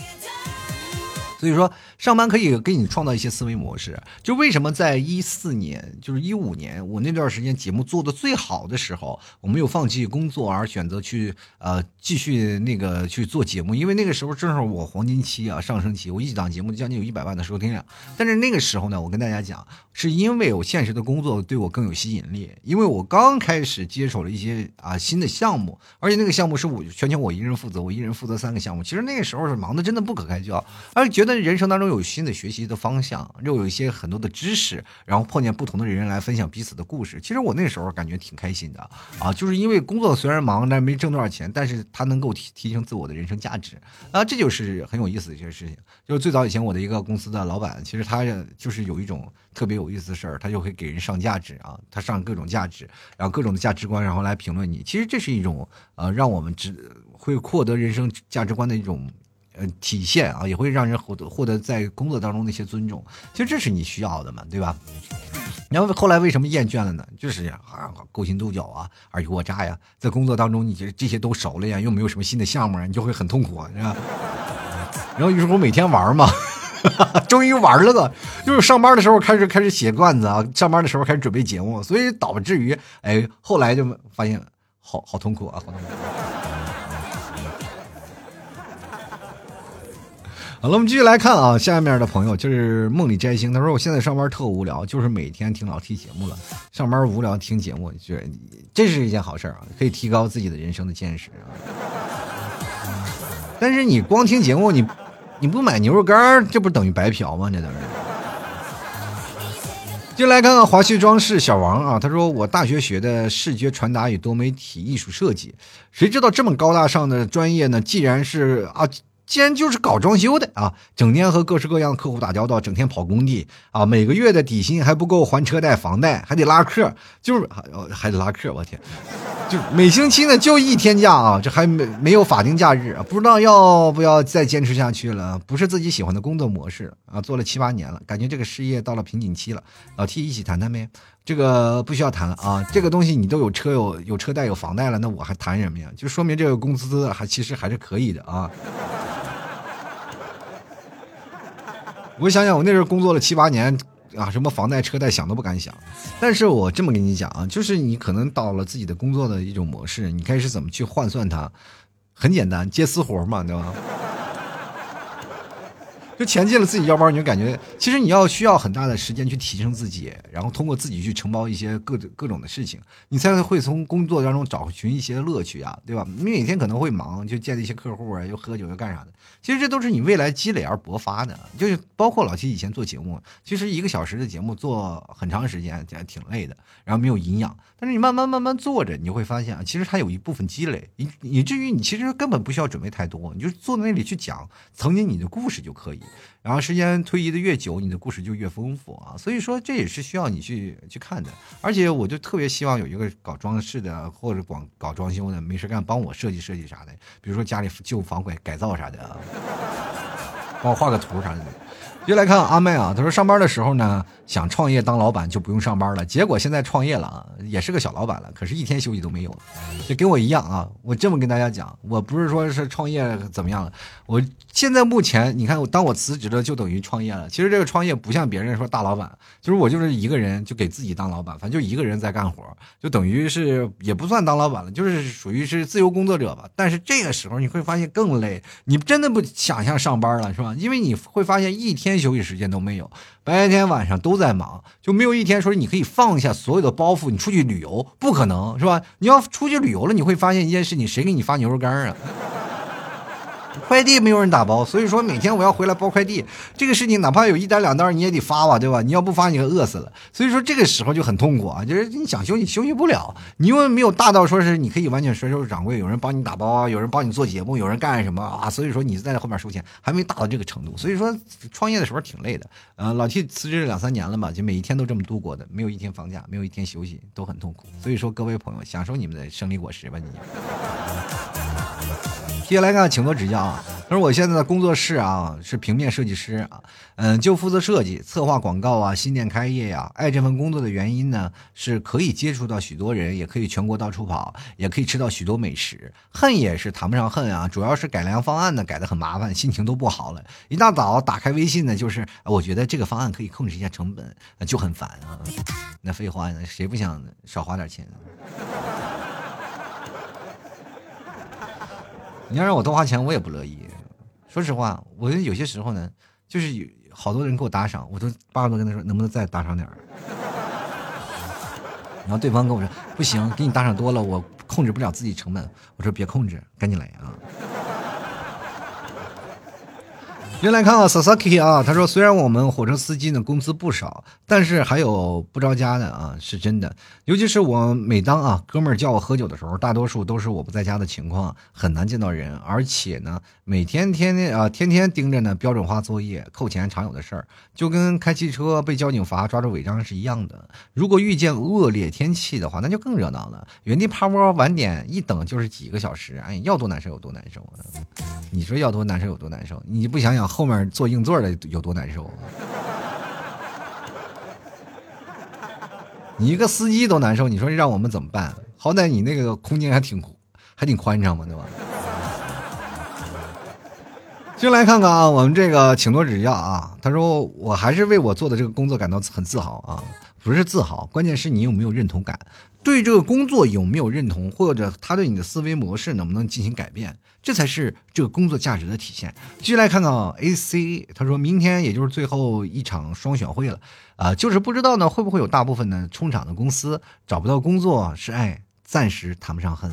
所以说，上班可以给你创造一些思维模式。就为什么在一四年，就是一五年，我那段时间节目做的最好的时候，我没有放弃工作而选择去呃继续那个去做节目，因为那个时候正好我黄金期啊，上升期，我一档节目将近有一百万的收听量。但是那个时候呢，我跟大家讲，是因为我现实的工作对我更有吸引力，因为我刚开始接手了一些啊新的项目，而且那个项目是我全权我一人负责，我一人负责三个项目。其实那个时候是忙的真的不可开交，而且觉得。人生当中有新的学习的方向，又有一些很多的知识，然后碰见不同的人来分享彼此的故事。其实我那时候感觉挺开心的啊，就是因为工作虽然忙，但没挣多少钱，但是它能够提提升自我的人生价值啊，这就是很有意思的一些事情。就是最早以前我的一个公司的老板，其实他就是有一种特别有意思的事儿，他就会给人上价值啊，他上各种价值，然后各种的价值观，然后来评论你。其实这是一种呃，让我们只会获得人生价值观的一种。呃，体现啊，也会让人获得获得在工作当中的一些尊重。其实这是你需要的嘛，对吧？然后后来为什么厌倦了呢？就是啊，勾心斗角啊，尔虞我诈呀，在工作当中，你觉得这些都熟了呀，又没有什么新的项目，你就会很痛苦，是吧？然后于是我每天玩嘛，终于玩了个，就是上班的时候开始开始写段子啊，上班的时候开始准备节目，所以导致于哎，后来就发现好好痛苦啊，好痛苦。好了，我们继续来看啊，下面的朋友就是梦里摘星，他说我现在上班特无聊，就是每天听老 T 节目了。上班无聊听节目，觉得这是一件好事啊，可以提高自己的人生的见识啊。但是你光听节目，你你不买牛肉干，这不等于白嫖吗？这都是。就来看看华旭装饰小王啊，他说我大学学的视觉传达与多媒体艺术设计，谁知道这么高大上的专业呢？既然是啊。既然就是搞装修的啊，整天和各式各样的客户打交道，整天跑工地啊，每个月的底薪还不够还车贷、房贷，还得拉客，就是还还得拉客，我天，就每星期呢就一天假啊，这还没没有法定假日，不知道要不要再坚持下去了，不是自己喜欢的工作模式啊，做了七八年了，感觉这个事业到了瓶颈期了，老 T 一起谈谈呗？这个不需要谈了啊，这个东西你都有车有有车贷有房贷了，那我还谈什么呀？就说明这个工资还其实还是可以的啊。我想想，我那时候工作了七八年啊，什么房贷、车贷想都不敢想。但是我这么跟你讲啊，就是你可能到了自己的工作的一种模式，你开始怎么去换算它？很简单，接私活嘛，对吧？就钱进了自己腰包，你就感觉其实你要需要很大的时间去提升自己，然后通过自己去承包一些各各种的事情，你才会从工作当中找寻一些乐趣啊，对吧？你每天可能会忙，就见一些客户啊，又喝酒又干啥的，其实这都是你未来积累而勃发的。就是包括老七以前做节目，其实一个小时的节目做很长时间，挺累的，然后没有营养。但是你慢慢慢慢做着，你会发现啊，其实它有一部分积累，以以至于你其实根本不需要准备太多，你就坐在那里去讲曾经你的故事就可以。然后时间推移的越久，你的故事就越丰富啊。所以说这也是需要你去去看的。而且我就特别希望有一个搞装饰的或者光搞装修的，没事干帮我设计设计啥的，比如说家里旧房改改造啥的啊，帮我画个图啥的。接来看阿妹啊，她说上班的时候呢，想创业当老板就不用上班了，结果现在创业了啊，也是个小老板了，可是一天休息都没有，就跟我一样啊。我这么跟大家讲，我不是说是创业怎么样了，我现在目前你看我，当我辞职了，就等于创业了。其实这个创业不像别人说大老板，就是我就是一个人就给自己当老板，反正就一个人在干活，就等于是也不算当老板了，就是属于是自由工作者吧。但是这个时候你会发现更累，你真的不想象上班了，是吧？因为你会发现一天。休息时间都没有，白天晚上都在忙，就没有一天说你可以放下所有的包袱，你出去旅游，不可能是吧？你要出去旅游了，你会发现一件事情，谁给你发牛肉干啊？快递没有人打包，所以说每天我要回来包快递，这个事情哪怕有一单两单你也得发吧，对吧？你要不发你就饿死了，所以说这个时候就很痛苦啊，就是你想休息休息不了，你又没有大到说是你可以完全甩手掌柜，有人帮你打包啊，有人帮你做节目，有人干什么啊？所以说你在后面收钱还没大到这个程度，所以说创业的时候挺累的。呃，老 T 辞职两三年了嘛，就每一天都这么度过的，没有一天放假，没有一天休息，都很痛苦。所以说各位朋友，享受你们的胜利果实吧，你。接下来看，请多指教啊！他说我现在的工作室啊是平面设计师啊，嗯，就负责设计、策划广告啊，新店开业呀。爱这份工作的原因呢，是可以接触到许多人，也可以全国到处跑，也可以吃到许多美食。恨也是谈不上恨啊，主要是改良方案呢改的很麻烦，心情都不好了。一大早打开微信呢，就是我觉得这个方案可以控制一下成本，就很烦啊。那废话呢，谁不想少花点钱？你要让我多花钱，我也不乐意。说实话，我有些时候呢，就是有好多人给我打赏，我都巴不得跟他说，能不能再打赏点儿。然后对方跟我说，不行，给你打赏多了，我控制不了自己成本。我说别控制，赶紧来啊。先来看啊 Sasaki 啊，他说：“虽然我们火车司机呢工资不少，但是还有不着家的啊，是真的。尤其是我每当啊哥们儿叫我喝酒的时候，大多数都是我不在家的情况，很难见到人。而且呢，每天天天啊天天盯着呢标准化作业，扣钱常有的事儿，就跟开汽车被交警罚抓住违章是一样的。如果遇见恶劣天气的话，那就更热闹了，原地趴窝晚点一等就是几个小时，哎，要多难受有多难受！你说要多难受有多难受？你不想想。”后面坐硬座的有多难受？你一个司机都难受，你说让我们怎么办？好歹你那个空间还挺还挺宽敞嘛，对吧？进来看看啊，我们这个请多指教啊。他说，我还是为我做的这个工作感到很自豪啊，不是自豪，关键是你有没有认同感。对这个工作有没有认同，或者他对你的思维模式能不能进行改变，这才是这个工作价值的体现。继续来看看 A C，他说明天也就是最后一场双选会了，啊，就是不知道呢会不会有大部分的冲场的公司找不到工作是爱，暂时谈不上恨。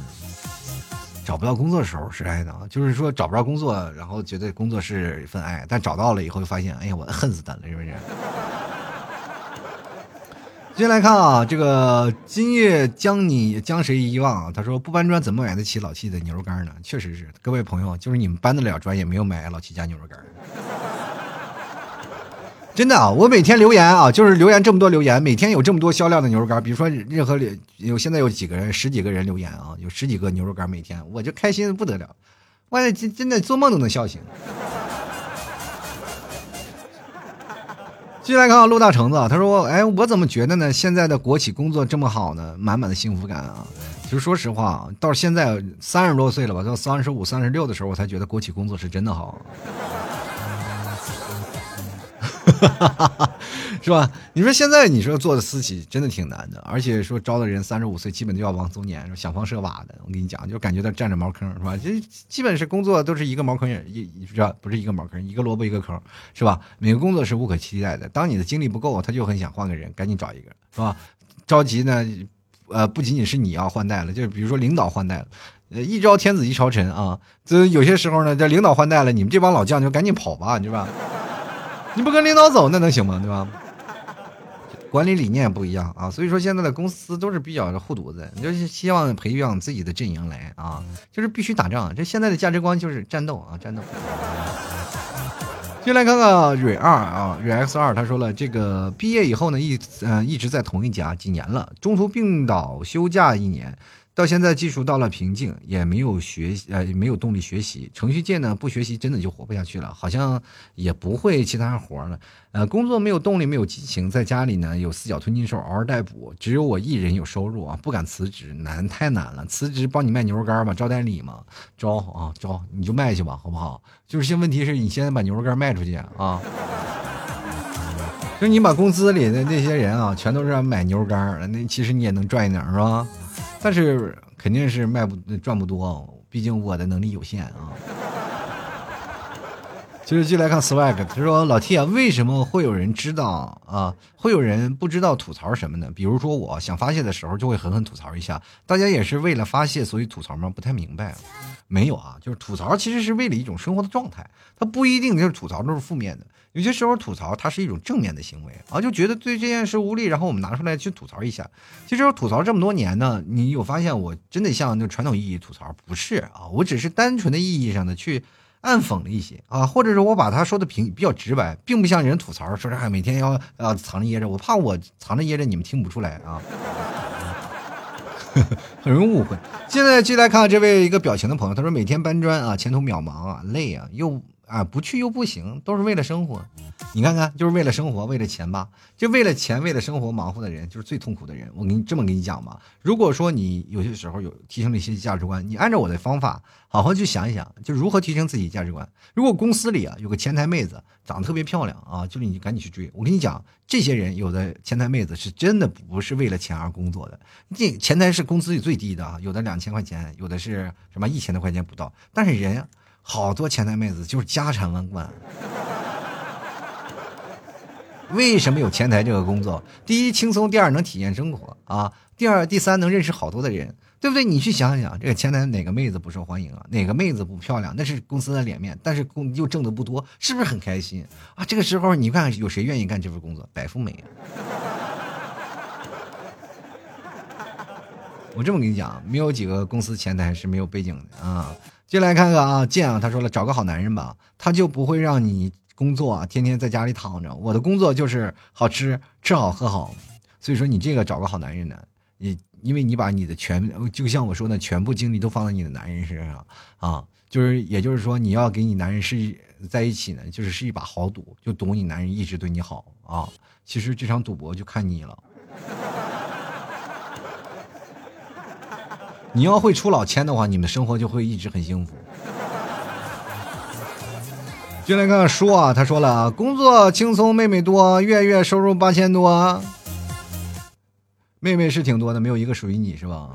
找不到工作的时候是爱的，就是说找不着工作，然后觉得工作是一份爱，但找到了以后就发现，哎呀，我恨死他了，是不是？接下来看啊，这个今夜将你将谁遗忘？他说不搬砖怎么买得起老七的牛肉干呢？确实是，各位朋友，就是你们搬得了砖，也没有买老七家牛肉干。真的啊，我每天留言啊，就是留言这么多留言，每天有这么多销量的牛肉干。比如说任何有现在有几个人，十几个人留言啊，有十几个牛肉干每天，我就开心的不得了，我真真的做梦都能笑醒。继续来看啊，陆大橙子，他说：“哎，我怎么觉得呢？现在的国企工作这么好呢？满满的幸福感啊！其实说实话啊，到现在三十多岁了吧，到三十五、三十六的时候，我才觉得国企工作是真的好。” 是吧？你说现在你说做的私企真的挺难的，而且说招的人三十五岁基本就要往中年，想方设法的。我跟你讲，就感觉到占着茅坑，是吧？这基本是工作都是一个茅坑也一，是吧？不是一个茅坑，一个萝卜一个坑，是吧？每个工作是无可替代的。当你的精力不够，他就很想换个人，赶紧找一个，是吧？着急呢，呃，不仅仅是你要换代了，就是比如说领导换代了，呃，一朝天子一朝臣啊，这有些时候呢，这领导换代了，你们这帮老将就赶紧跑吧，是吧？你不跟领导走，那能行吗？对吧？管理理念不一样啊，所以说现在的公司都是比较护犊子，就是希望培养自己的阵营来啊，就是必须打仗。这现在的价值观就是战斗啊，战斗。进来看看蕊二啊，蕊 X 二，他说了，这个毕业以后呢，一呃一直在同一家几年了，中途病倒休假一年。到现在技术到了瓶颈，也没有学呃没有动力学习程序界呢，不学习真的就活不下去了，好像也不会其他活了。呃，工作没有动力，没有激情，在家里呢有四脚吞金兽嗷嗷待哺，只有我一人有收入啊，不敢辞职，难太难了。辞职帮你卖牛肉干吧，招代理吗？招啊招，你就卖去吧，好不好？就是现问题是你现在把牛肉干卖出去啊，就你把公司里的那些人啊，全都是买牛肉干，那其实你也能赚一点是吧？但是肯定是卖不赚不多，毕竟我的能力有限啊。就是进来看 swag，他说老 T 啊，为什么会有人知道啊？会有人不知道吐槽什么呢？比如说我想发泄的时候，就会狠狠吐槽一下。大家也是为了发泄，所以吐槽吗？不太明白。没有啊，就是吐槽其实是为了一种生活的状态，它不一定就是吐槽都是负面的。有些时候吐槽它是一种正面的行为啊，就觉得对这件事无力，然后我们拿出来去吐槽一下。其实我吐槽这么多年呢，你有发现我真的像那传统意义吐槽不是啊？我只是单纯的意义上的去。暗讽了一些啊，或者是我把他说的平比较直白，并不像人吐槽说是每天要啊藏着掖着，我怕我藏着掖着你们听不出来啊，很容易误会。现在继续来看这位一个表情的朋友，他说每天搬砖啊，前途渺茫啊，累啊，又。啊，不去又不行，都是为了生活。你看看，就是为了生活，为了钱吧？就为了钱，为了生活忙活的人，就是最痛苦的人。我给你这么跟你讲吧，如果说你有些时候有提升了一些价值观，你按照我的方法，好好去想一想，就如何提升自己价值观。如果公司里啊有个前台妹子长得特别漂亮啊，就是你赶紧去追。我跟你讲，这些人有的前台妹子是真的不是为了钱而工作的。这前台是工资里最低的啊，有的两千块钱，有的是什么一千多块钱不到，但是人。好多前台妹子就是家产万贯。为什么有前台这个工作？第一轻松，第二能体验生活啊，第二第三能认识好多的人，对不对？你去想想，这个前台哪个妹子不受欢迎啊？哪个妹子不漂亮？那是公司的脸面，但是工又挣的不多，是不是很开心啊？这个时候你看有谁愿意干这份工作？白富美啊。我这么跟你讲，没有几个公司前台是没有背景的啊。进来看看啊，建啊，他说了，找个好男人吧，他就不会让你工作啊，天天在家里躺着。我的工作就是好吃，吃好喝好，所以说你这个找个好男人呢，你因为你把你的全，就像我说的，全部精力都放在你的男人身上啊，就是也就是说，你要给你男人是在一起呢，就是是一把好赌，就赌你男人一直对你好啊。其实这场赌博就看你了。你要会出老千的话，你们生活就会一直很幸福。进来看看书啊，他说了，工作轻松，妹妹多，月月收入八千多，妹妹是挺多的，没有一个属于你是吧？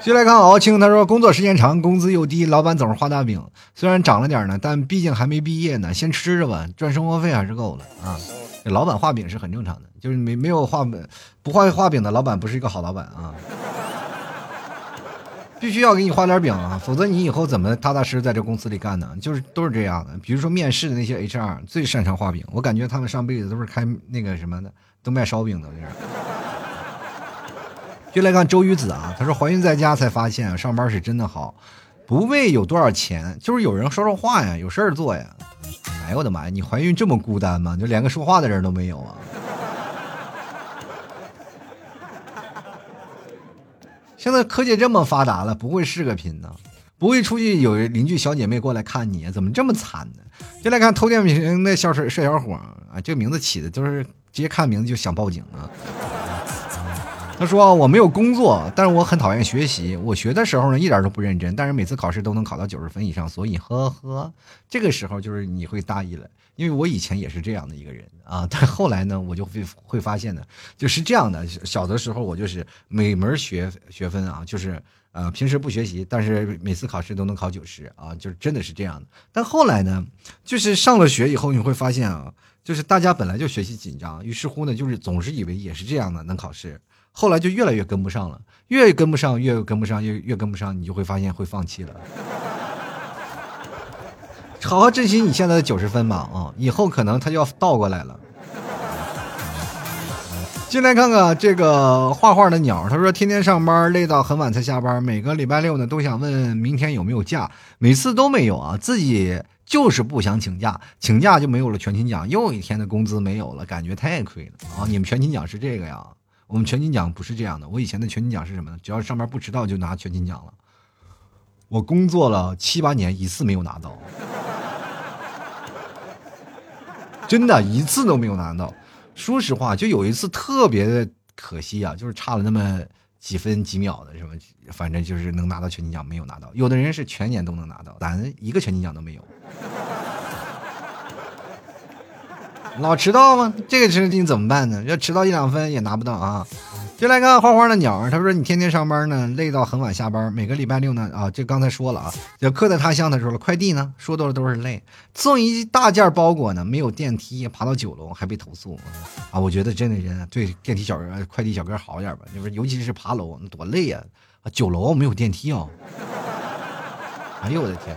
进来看敖青，他说工作时间长，工资又低，老板总是画大饼，虽然涨了点呢，但毕竟还没毕业呢，先吃着吧，赚生活费还是够了啊。老板画饼是很正常的，就是没没有画不画画饼的老板不是一个好老板啊，必须要给你画点饼啊，否则你以后怎么踏踏实实在这公司里干呢？就是都是这样的。比如说面试的那些 HR 最擅长画饼，我感觉他们上辈子都是开那个什么的，都卖烧饼的。这是。就来看周瑜子啊，他说怀孕在家才发现上班是真的好，不为有多少钱，就是有人说说话呀，有事儿做呀。哎呦我的妈呀！你怀孕这么孤单吗？就连个说话的人都没有啊！现在科技这么发达了，不会视个频呢？不会出去有邻居小姐妹过来看你？怎么这么惨呢？就来看偷电瓶那小帅帅小伙啊，这名字起的都是直接看名字就想报警啊！他说：“我没有工作，但是我很讨厌学习。我学的时候呢，一点都不认真，但是每次考试都能考到九十分以上，所以呵呵，这个时候就是你会大意了。因为我以前也是这样的一个人啊，但后来呢，我就会会发现呢，就是这样的。小的时候我就是每门学学分啊，就是呃平时不学习，但是每次考试都能考九十啊，就是真的是这样的。但后来呢，就是上了学以后，你会发现啊，就是大家本来就学习紧张，于是乎呢，就是总是以为也是这样的能考试。”后来就越来越跟不上了，越跟不上，越跟不上，越越跟不上，你就会发现会放弃了。好好珍惜你现在的九十分吧，啊，以后可能他就要倒过来了。进来看看这个画画的鸟，他说天天上班累到很晚才下班，每个礼拜六呢都想问明天有没有假，每次都没有啊，自己就是不想请假，请假就没有了全勤奖，又一天的工资没有了，感觉太亏了啊！你们全勤奖是这个呀？我们全勤奖不是这样的，我以前的全勤奖是什么呢？只要上班不迟到就拿全勤奖了。我工作了七八年，一次没有拿到，真的一次都没有拿到。说实话，就有一次特别的可惜啊，就是差了那么几分几秒的什么，反正就是能拿到全勤奖，没有拿到。有的人是全年都能拿到，咱一个全勤奖都没有。老迟到吗？这个事情怎么办呢？要迟到一两分也拿不到啊。就来看花花的鸟，他说你天天上班呢，累到很晚下班。每个礼拜六呢，啊，这刚才说了啊，就客在他乡，他说了，快递呢，说多了都是累。送一大件包裹呢，没有电梯，爬到九楼还被投诉啊！我觉得真的人对电梯小哥、快递小哥好点吧，就是尤其是爬楼，多累呀！啊，九楼没有电梯啊！哎呦我的天，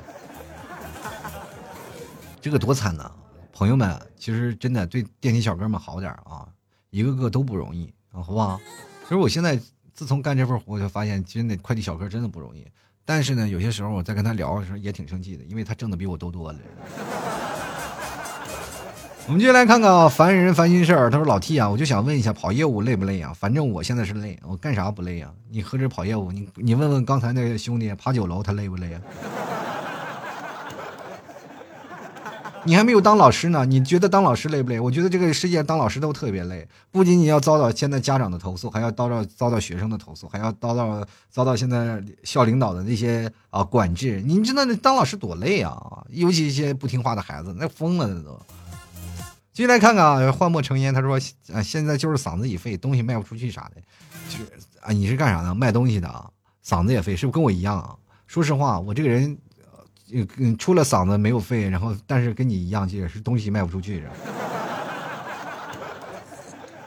这个多惨呐！朋友们，其实真的对电梯小哥们好点啊，一个个都不容易啊，好不好？其实我现在自从干这份活，我就发现，真的快递小哥真的不容易。但是呢，有些时候我在跟他聊的时候也挺生气的，因为他挣的比我都多了。我们接下来看看啊，烦人烦心事儿。他说：“老 T 啊，我就想问一下，跑业务累不累啊？反正我现在是累，我干啥不累啊？你何止跑业务，你你问问刚才那个兄弟爬九楼，他累不累啊？”你还没有当老师呢，你觉得当老师累不累？我觉得这个世界当老师都特别累，不仅仅要遭到现在家长的投诉，还要遭到遭到学生的投诉，还要遭到遭到现在校领导的那些啊管制。你知道那当老师多累啊？尤其一些不听话的孩子，那疯了那都。进来看看啊，幻墨成烟，他说啊，现在就是嗓子已废，东西卖不出去啥的，就是啊，你是干啥的？卖东西的啊，嗓子也废，是不是跟我一样啊？说实话，我这个人。嗯，除了嗓子没有肺，然后但是跟你一样，也是东西卖不出去，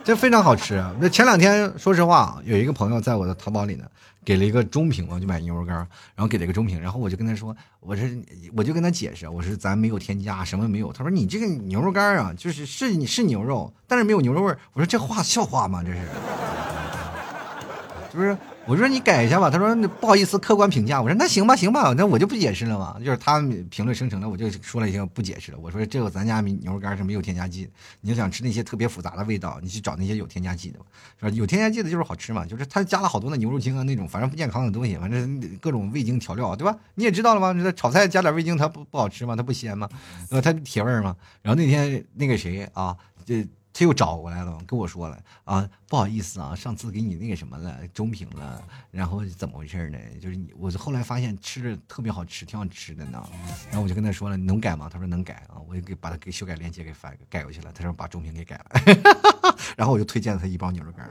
这非常好吃。那前两天，说实话，有一个朋友在我的淘宝里呢，给了一个中评，我就买牛肉干，然后给了一个中评，然后我就跟他说，我是我就跟他解释，我说咱没有添加，什么没有。他说你这个牛肉干啊，就是是你是牛肉，但是没有牛肉味我说这话笑话吗？这是，是不是？我说你改一下吧，他说不好意思，客观评价。我说那行吧，行吧，那我就不解释了嘛。就是他评论生成了，我就说了一些不解释了。我说这个咱家牛肉干是没有添加剂，你要想吃那些特别复杂的味道，你去找那些有添加剂的，是吧？有添加剂的就是好吃嘛，就是他加了好多的牛肉精啊那种，反正不健康的东西，反正各种味精调料，对吧？你也知道了吗？这炒菜加点味精，它不不好吃吗？它不鲜吗？呃，它铁味儿吗？然后那天那个谁啊，这。他又找过来了，跟我说了啊，不好意思啊，上次给你那个什么了，中评了，然后怎么回事呢？就是你，我后来发现吃着特别好吃，挺好吃的呢。然后我就跟他说了，能改吗？他说能改啊，我就给把他给修改链接给发改过去了。他说把中评给改了，然后我就推荐了他一包牛肉干。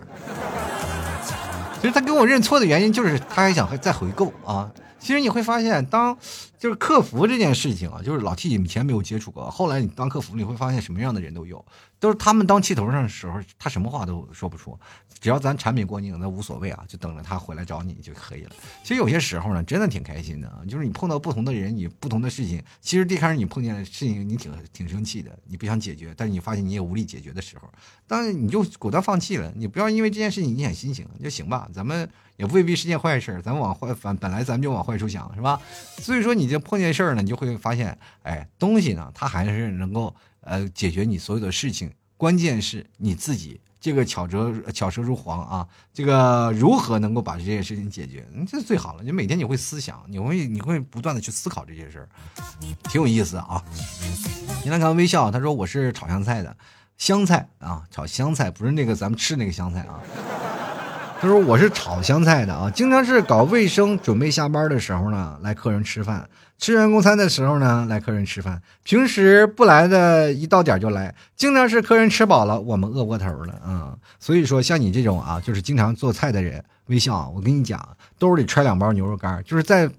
其实他跟我认错的原因就是他还想再回购啊。其实你会发现，当就是客服这件事情啊，就是老 T 以前没有接触过，后来你当客服，你会发现什么样的人都有，都是他们当气头上的时候，他什么话都说不出，只要咱产品过硬，那无所谓啊，就等着他回来找你就可以了。其实有些时候呢，真的挺开心的啊，就是你碰到不同的人，你不同的事情，其实一开始你碰见的事情，你挺挺生气的，你不想解决，但是你发现你也无力解决的时候，但是你就果断放弃了，你不要因为这件事情影响心情就行吧，咱们。也未必是件坏事咱们往坏反本来咱们就往坏处想，是吧？所以说，你就碰见事儿呢，你就会发现，哎，东西呢，它还是能够呃解决你所有的事情。关键是你自己这个巧舌巧舌如簧啊，这个如何能够把这件事情解决，这最好了。你每天你会思想，你会你会不断的去思考这些事儿，挺有意思啊。你来看微笑，他说我是炒香菜的，香菜啊，炒香菜不是那个咱们吃那个香菜啊。他说：“我是炒香菜的啊，经常是搞卫生，准备下班的时候呢，来客人吃饭；吃员工餐的时候呢，来客人吃饭。平时不来的，一到点就来。经常是客人吃饱了，我们饿过头了啊。所以说，像你这种啊，就是经常做菜的人，微笑，我跟你讲，兜里揣两包牛肉干，就是在。”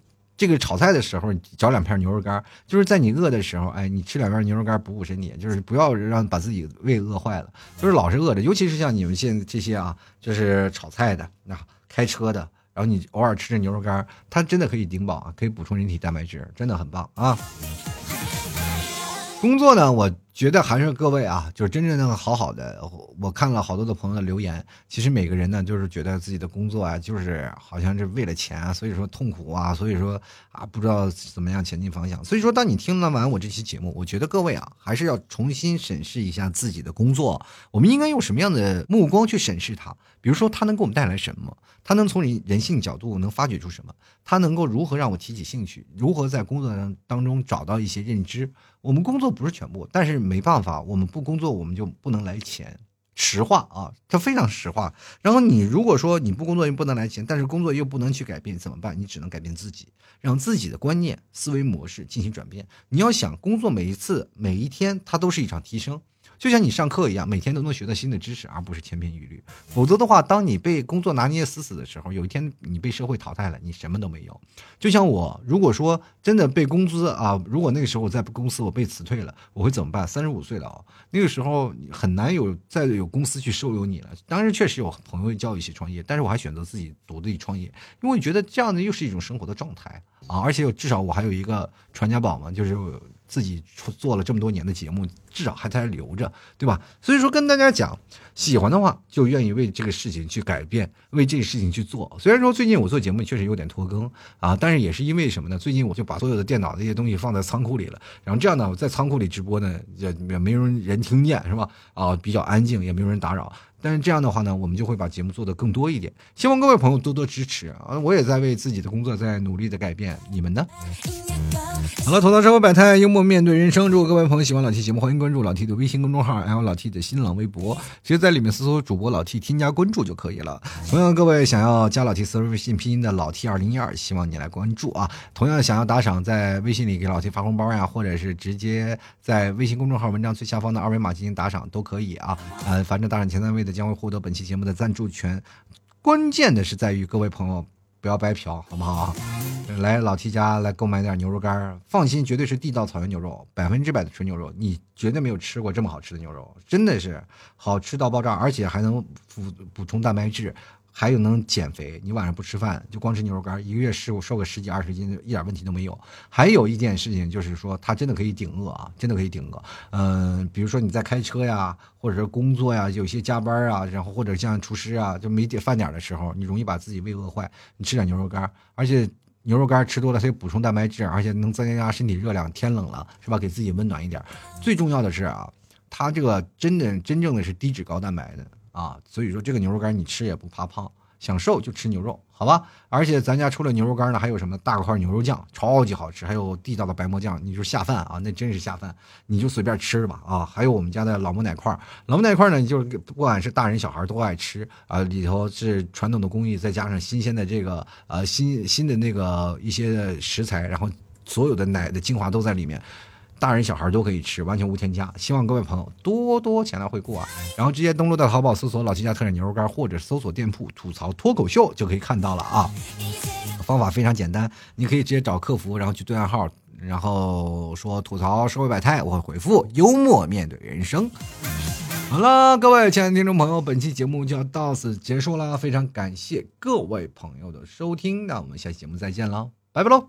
这个炒菜的时候，你嚼两片牛肉干，就是在你饿的时候，哎，你吃两片牛肉干补补身体，就是不要让把自己胃饿坏了，就是老是饿着，尤其是像你们现在这些啊，就是炒菜的、那开车的，然后你偶尔吃这牛肉干，它真的可以顶饱啊，可以补充人体蛋白质，真的很棒啊。工作呢，我。觉得还是各位啊，就是真正的好好的。我看了好多的朋友的留言，其实每个人呢，就是觉得自己的工作啊，就是好像是为了钱啊，所以说痛苦啊，所以说啊，不知道怎么样前进方向。所以说，当你听了完我这期节目，我觉得各位啊，还是要重新审视一下自己的工作，我们应该用什么样的目光去审视它？比如说，它能给我们带来什么？它能从人人性角度能发掘出什么？它能够如何让我提起兴趣？如何在工作当当中找到一些认知？我们工作不是全部，但是没办法，我们不工作，我们就不能来钱。实话啊，它非常实话。然后你如果说你不工作又不能来钱，但是工作又不能去改变，怎么办？你只能改变自己，让自己的观念、思维模式进行转变。你要想工作每一次、每一天，它都是一场提升。就像你上课一样，每天都能学到新的知识，而不是千篇一律。否则的话，当你被工作拿捏死死的时候，有一天你被社会淘汰了，你什么都没有。就像我，如果说真的被工资啊，如果那个时候我在公司我被辞退了，我会怎么办？三十五岁了啊，那个时候很难有再有公司去收留你了。当然，确实有朋友教一起创业，但是我还选择自己独立创业，因为我觉得这样的又是一种生活的状态啊，而且至少我还有一个传家宝嘛，就是。自己做了这么多年的节目，至少还在留着，对吧？所以说跟大家讲，喜欢的话就愿意为这个事情去改变，为这个事情去做。虽然说最近我做节目确实有点拖更啊，但是也是因为什么呢？最近我就把所有的电脑这些东西放在仓库里了，然后这样呢，我在仓库里直播呢，也也没有人听见，是吧？啊，比较安静，也没有人打扰。但是这样的话呢，我们就会把节目做得更多一点。希望各位朋友多多支持啊！我也在为自己的工作在努力的改变，你们呢？好了，吐槽生活百态，幽默面对人生。如果各位朋友喜欢老 T 节目，欢迎关注老 T 的微信公众号，还有老 T 的新浪微博，直接在里面搜索主播老 T，添加关注就可以了。同样，各位想要加老 T 私人微信拼音的老 T 二零一二，希望你来关注啊！同样想要打赏，在微信里给老 T 发红包呀，或者是直接在微信公众号文章最下方的二维码进行打赏都可以啊。呃，反正打赏前三位的。将会获得本期节目的赞助权，关键的是在于各位朋友不要白嫖，好不好？来老七家来购买点牛肉干，放心，绝对是地道草原牛肉，百分之百的纯牛肉，你绝对没有吃过这么好吃的牛肉，真的是好吃到爆炸，而且还能补补充蛋白质。还有能减肥，你晚上不吃饭就光吃牛肉干，一个月瘦瘦个十几二十斤，一点问题都没有。还有一件事情就是说，它真的可以顶饿啊，真的可以顶饿。嗯，比如说你在开车呀，或者是工作呀，有些加班啊，然后或者像厨师啊，就没点饭点的时候，你容易把自己胃饿坏。你吃点牛肉干，而且牛肉干吃多了，它有补充蛋白质，而且能增加身体热量。天冷了是吧？给自己温暖一点。最重要的是啊，它这个真的真正的是低脂高蛋白的。啊，所以说这个牛肉干你吃也不怕胖，想瘦就吃牛肉，好吧？而且咱家除了牛肉干呢，还有什么大块牛肉酱，超级好吃，还有地道的白馍酱，你就下饭啊，那真是下饭，你就随便吃吧啊！还有我们家的老母奶块，老母奶块呢，就是不管是大人小孩都爱吃啊，里头是传统的工艺，再加上新鲜的这个呃新新的那个一些食材，然后所有的奶的精华都在里面。大人小孩都可以吃，完全无添加。希望各位朋友多多前来惠顾啊！然后直接登录到淘宝搜索“老七家特产牛肉干”，或者搜索店铺“吐槽脱口秀”就可以看到了啊。方法非常简单，你可以直接找客服，然后去对暗号，然后说“吐槽社会百态”，我会回复“幽默面对人生”。好了，各位亲爱的听众朋友，本期节目就要到此结束了，非常感谢各位朋友的收听，那我们下期节目再见喽，拜拜喽！